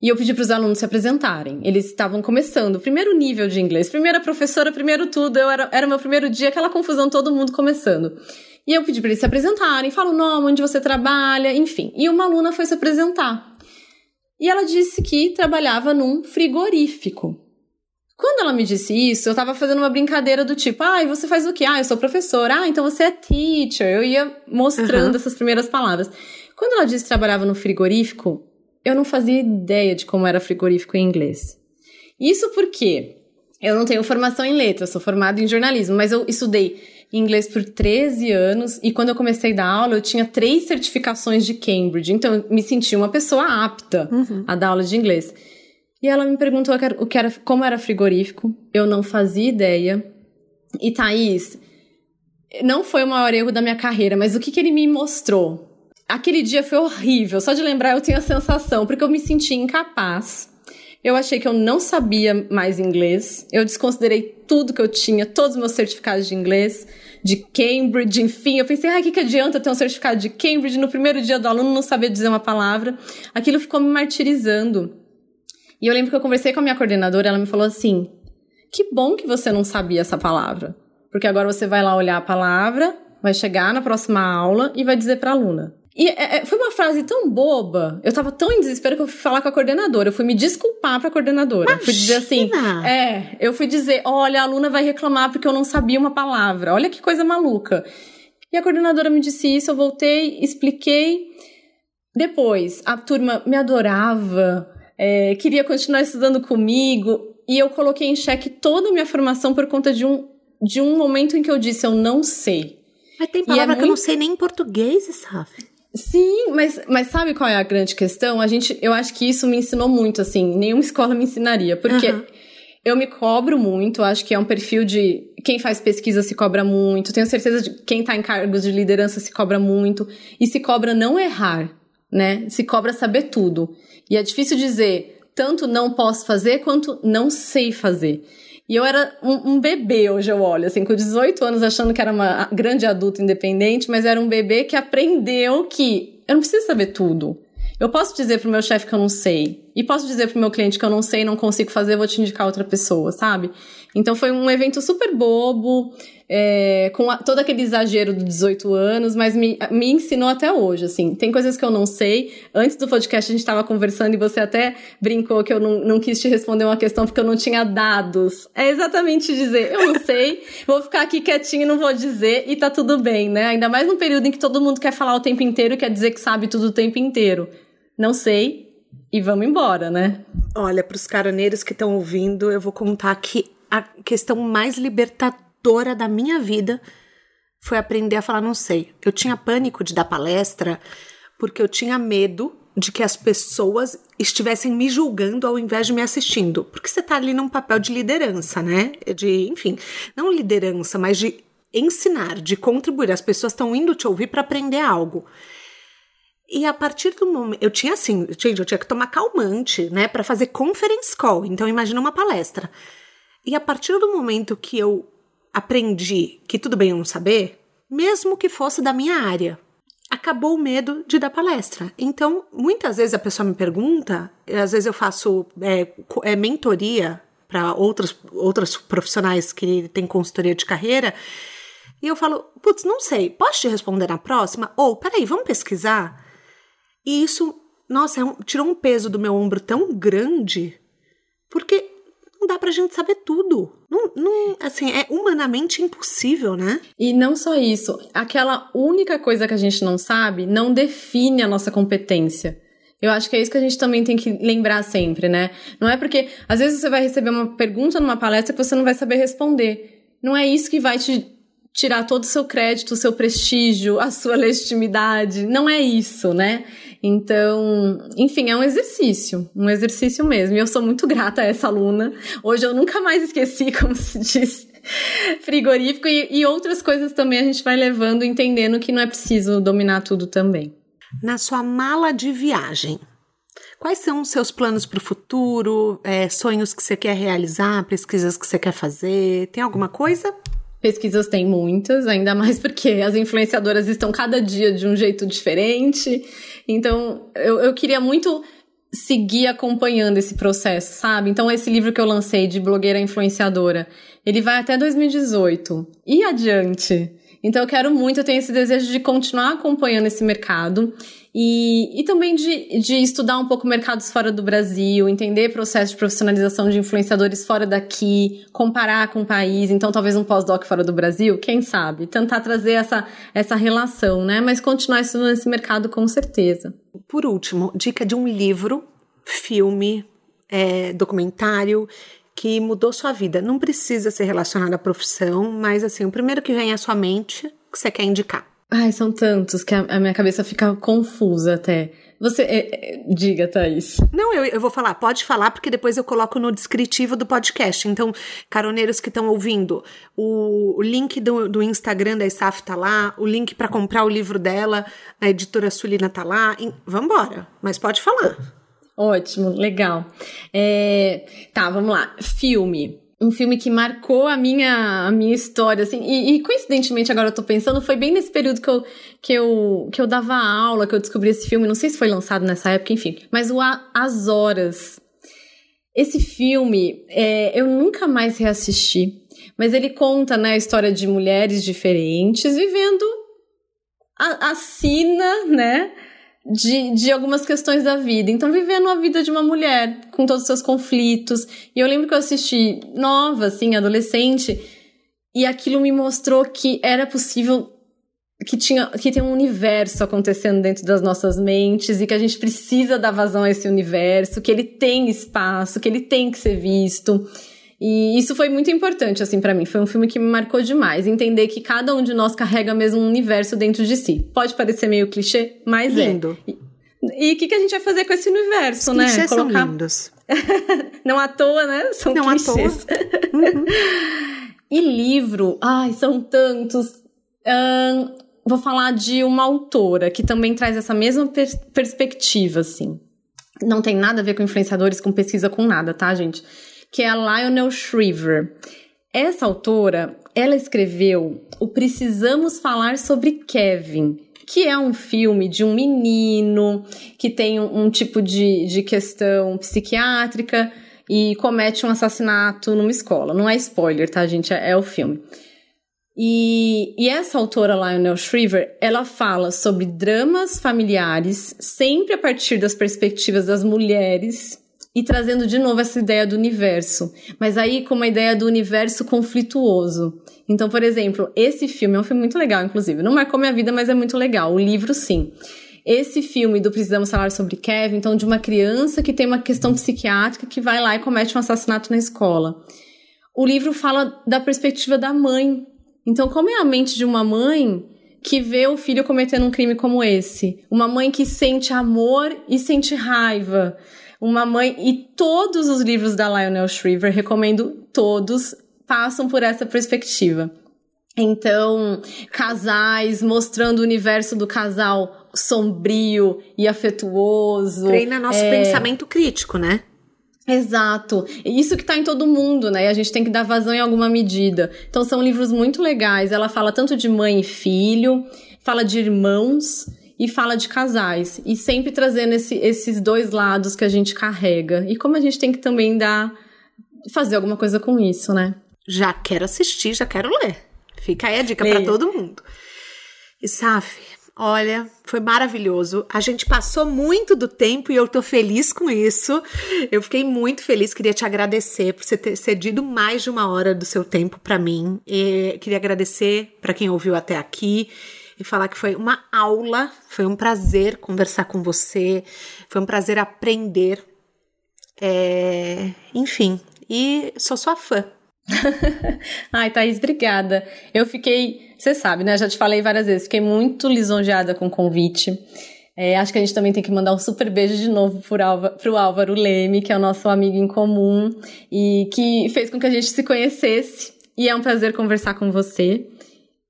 e eu pedi para os alunos se apresentarem. Eles estavam começando, o primeiro nível de inglês, primeira professora, primeiro tudo. Eu era, era meu primeiro dia, aquela confusão, todo mundo começando. E eu pedi para eles se apresentarem, fala o nome, onde você trabalha, enfim. E uma aluna foi se apresentar. E ela disse que trabalhava num frigorífico. Quando ela me disse isso, eu estava fazendo uma brincadeira do tipo, ah, e você faz o quê? Ah, eu sou professora. Ah, então você é teacher. Eu ia mostrando uhum. essas primeiras palavras. Quando ela disse que trabalhava no frigorífico, eu não fazia ideia de como era frigorífico em inglês. Isso porque eu não tenho formação em letras, sou formada em jornalismo, mas eu estudei inglês por 13 anos e quando eu comecei a dar aula eu tinha três certificações de Cambridge, então eu me senti uma pessoa apta uhum. a dar aula de inglês. E ela me perguntou o que era, como era frigorífico, eu não fazia ideia. E Thaís, não foi o maior erro da minha carreira, mas o que, que ele me mostrou? Aquele dia foi horrível. Só de lembrar eu tenho a sensação, porque eu me senti incapaz. Eu achei que eu não sabia mais inglês. Eu desconsiderei tudo que eu tinha, todos os meus certificados de inglês, de Cambridge, enfim. Eu pensei, ah, o que, que adianta ter um certificado de Cambridge no primeiro dia do aluno não saber dizer uma palavra? Aquilo ficou me martirizando. E eu lembro que eu conversei com a minha coordenadora, ela me falou assim: que bom que você não sabia essa palavra. Porque agora você vai lá olhar a palavra, vai chegar na próxima aula e vai dizer para a aluna. E é, é, foi uma frase tão boba. Eu tava tão em desespero que eu fui falar com a coordenadora. Eu fui me desculpar pra coordenadora. Imagina. Fui dizer assim. É, eu fui dizer: olha, a aluna vai reclamar porque eu não sabia uma palavra. Olha que coisa maluca. E a coordenadora me disse isso, eu voltei, expliquei. Depois, a turma me adorava, é, queria continuar estudando comigo. E eu coloquei em xeque toda a minha formação por conta de um, de um momento em que eu disse: eu não sei. Mas tem palavra é que muito... eu não sei nem em português, sabe? Sim, mas, mas sabe qual é a grande questão? A gente, eu acho que isso me ensinou muito, assim, nenhuma escola me ensinaria, porque uhum. eu me cobro muito, acho que é um perfil de quem faz pesquisa se cobra muito, tenho certeza de que quem está em cargos de liderança se cobra muito, e se cobra não errar, né? Se cobra saber tudo. E é difícil dizer tanto não posso fazer quanto não sei fazer. E eu era um, um, bebê, hoje eu olho, assim, com 18 anos, achando que era uma grande adulta independente, mas era um bebê que aprendeu que eu não preciso saber tudo. Eu posso dizer pro meu chefe que eu não sei. E posso dizer pro meu cliente que eu não sei, não consigo fazer, vou te indicar outra pessoa, sabe? Então foi um evento super bobo, é, com a, todo aquele exagero dos 18 anos, mas me, me ensinou até hoje, assim. Tem coisas que eu não sei. Antes do podcast a gente estava conversando e você até brincou que eu não, não quis te responder uma questão porque eu não tinha dados. É exatamente dizer, eu não sei, vou ficar aqui quietinho não vou dizer e tá tudo bem, né? Ainda mais num período em que todo mundo quer falar o tempo inteiro e quer dizer que sabe tudo o tempo inteiro. Não sei, e vamos embora, né? Olha, para os caroneiros que estão ouvindo, eu vou contar que a questão mais libertadora da minha vida foi aprender a falar não sei. Eu tinha pânico de dar palestra porque eu tinha medo de que as pessoas estivessem me julgando ao invés de me assistindo. Porque você está ali num papel de liderança, né? De, enfim, não liderança, mas de ensinar, de contribuir. As pessoas estão indo te ouvir para aprender algo. E a partir do momento. Eu tinha assim, gente, eu tinha que tomar calmante, né, para fazer conference call. Então, imagina uma palestra. E a partir do momento que eu aprendi que tudo bem eu não saber, mesmo que fosse da minha área, acabou o medo de dar palestra. Então, muitas vezes a pessoa me pergunta, às vezes eu faço é, é, mentoria para outros, outros profissionais que têm consultoria de carreira, e eu falo, putz, não sei, posso te responder na próxima? Ou, peraí, vamos pesquisar? E isso, nossa, é um, tirou um peso do meu ombro tão grande, porque não dá pra gente saber tudo. Não, não, assim, é humanamente impossível, né? E não só isso, aquela única coisa que a gente não sabe não define a nossa competência. Eu acho que é isso que a gente também tem que lembrar sempre, né? Não é porque às vezes você vai receber uma pergunta numa palestra que você não vai saber responder. Não é isso que vai te tirar todo o seu crédito, o seu prestígio, a sua legitimidade. Não é isso, né? Então, enfim, é um exercício, um exercício mesmo. E eu sou muito grata a essa aluna. Hoje eu nunca mais esqueci, como se diz, frigorífico e, e outras coisas também a gente vai levando, entendendo que não é preciso dominar tudo também. Na sua mala de viagem, Quais são os seus planos para o futuro? É, sonhos que você quer realizar? Pesquisas que você quer fazer? Tem alguma coisa? Pesquisas tem muitas, ainda mais porque as influenciadoras estão cada dia de um jeito diferente. Então, eu, eu queria muito seguir acompanhando esse processo, sabe? Então, esse livro que eu lancei de blogueira influenciadora, ele vai até 2018. E adiante? Então, eu quero muito, eu tenho esse desejo de continuar acompanhando esse mercado e, e também de, de estudar um pouco mercados fora do Brasil, entender processo de profissionalização de influenciadores fora daqui, comparar com o país, então talvez um pós-doc fora do Brasil, quem sabe? Tentar trazer essa, essa relação, né? Mas continuar estudando esse mercado com certeza. Por último, dica de um livro, filme, é, documentário que mudou sua vida. Não precisa ser relacionado à profissão, mas assim, o primeiro que vem à sua mente que você quer indicar. Ai, são tantos que a, a minha cabeça fica confusa até. Você. É, é, diga, Thaís. Não, eu, eu vou falar, pode falar, porque depois eu coloco no descritivo do podcast. Então, caroneiros que estão ouvindo, o, o, link do, do Instagram da Estaf tá lá, o link para comprar o livro dela, a editora Sulina tá lá. Em, vambora, mas pode falar. Ótimo, legal. É, tá, vamos lá. Filme um filme que marcou a minha, a minha história, assim, e, e, coincidentemente agora eu tô pensando, foi bem nesse período que eu, que, eu, que eu dava aula, que eu descobri esse filme, não sei se foi lançado nessa época, enfim, mas o As Horas. Esse filme, é, eu nunca mais reassisti, mas ele conta, né, a história de mulheres diferentes vivendo a, a sina, né, de, de algumas questões da vida. Então, vivendo a vida de uma mulher, com todos os seus conflitos. E eu lembro que eu assisti nova, assim, adolescente, e aquilo me mostrou que era possível que tinha que tem um universo acontecendo dentro das nossas mentes e que a gente precisa dar vazão a esse universo, que ele tem espaço, que ele tem que ser visto. E isso foi muito importante, assim, para mim. Foi um filme que me marcou demais. Entender que cada um de nós carrega mesmo um universo dentro de si. Pode parecer meio clichê, mas é. Lindo. é. E o que, que a gente vai fazer com esse universo, Os né? Clichês Colocar... são lindos. Não à toa, né? São Não clichês. à toa. Uhum. E livro, ai, são tantos. vou falar de uma autora que também traz essa mesma per perspectiva, assim. Não tem nada a ver com influenciadores, com pesquisa, com nada, tá, gente? Que é a Lionel Shriver. Essa autora, ela escreveu o Precisamos Falar sobre Kevin, que é um filme de um menino que tem um, um tipo de, de questão psiquiátrica e comete um assassinato numa escola. Não é spoiler, tá, gente? É, é o filme. E, e, essa autora, Lionel Shriver, ela fala sobre dramas familiares, sempre a partir das perspectivas das mulheres e trazendo de novo essa ideia do universo, mas aí com uma ideia do universo conflituoso. Então, por exemplo, esse filme é um filme muito legal, inclusive. Não marcou minha vida, mas é muito legal. O livro, sim. Esse filme do Precisamos Falar sobre Kevin, então, de uma criança que tem uma questão psiquiátrica que vai lá e comete um assassinato na escola. O livro fala da perspectiva da mãe. Então, como é a mente de uma mãe que vê o filho cometendo um crime como esse? Uma mãe que sente amor e sente raiva uma mãe. E todos os livros da Lionel Shriver, recomendo todos, passam por essa perspectiva. Então, casais mostrando o universo do casal sombrio e afetuoso. Treina nosso é... pensamento crítico, né? Exato. Isso que tá em todo mundo, né? E a gente tem que dar vazão em alguma medida. Então são livros muito legais. Ela fala tanto de mãe e filho, fala de irmãos, e fala de casais. E sempre trazendo esse, esses dois lados que a gente carrega. E como a gente tem que também dar. fazer alguma coisa com isso, né? Já quero assistir, já quero ler. Fica aí a dica para todo mundo. E Saf, olha, foi maravilhoso. A gente passou muito do tempo e eu tô feliz com isso. Eu fiquei muito feliz, queria te agradecer por você ter cedido mais de uma hora do seu tempo para mim. E queria agradecer para quem ouviu até aqui e falar que foi uma aula, foi um prazer conversar com você, foi um prazer aprender. É, enfim, e sou sua fã. Ai, Thaís, obrigada. Eu fiquei, você sabe, né? Já te falei várias vezes, fiquei muito lisonjeada com o convite. É, acho que a gente também tem que mandar um super beijo de novo para o Álvaro Leme, que é o nosso amigo em comum e que fez com que a gente se conhecesse. E é um prazer conversar com você.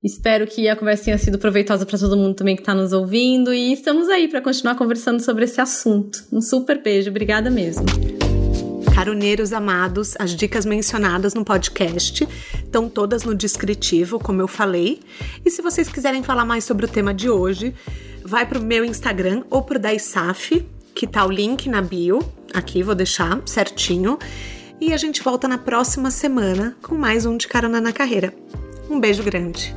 Espero que a conversa tenha sido proveitosa para todo mundo também que está nos ouvindo e estamos aí para continuar conversando sobre esse assunto. Um super beijo, obrigada mesmo. Caroneiros amados, as dicas mencionadas no podcast estão todas no descritivo, como eu falei. E se vocês quiserem falar mais sobre o tema de hoje, vai para o meu Instagram ou para o da ISAF, que tá o link na bio. Aqui vou deixar certinho. E a gente volta na próxima semana com mais um de Carona na Carreira. Um beijo grande.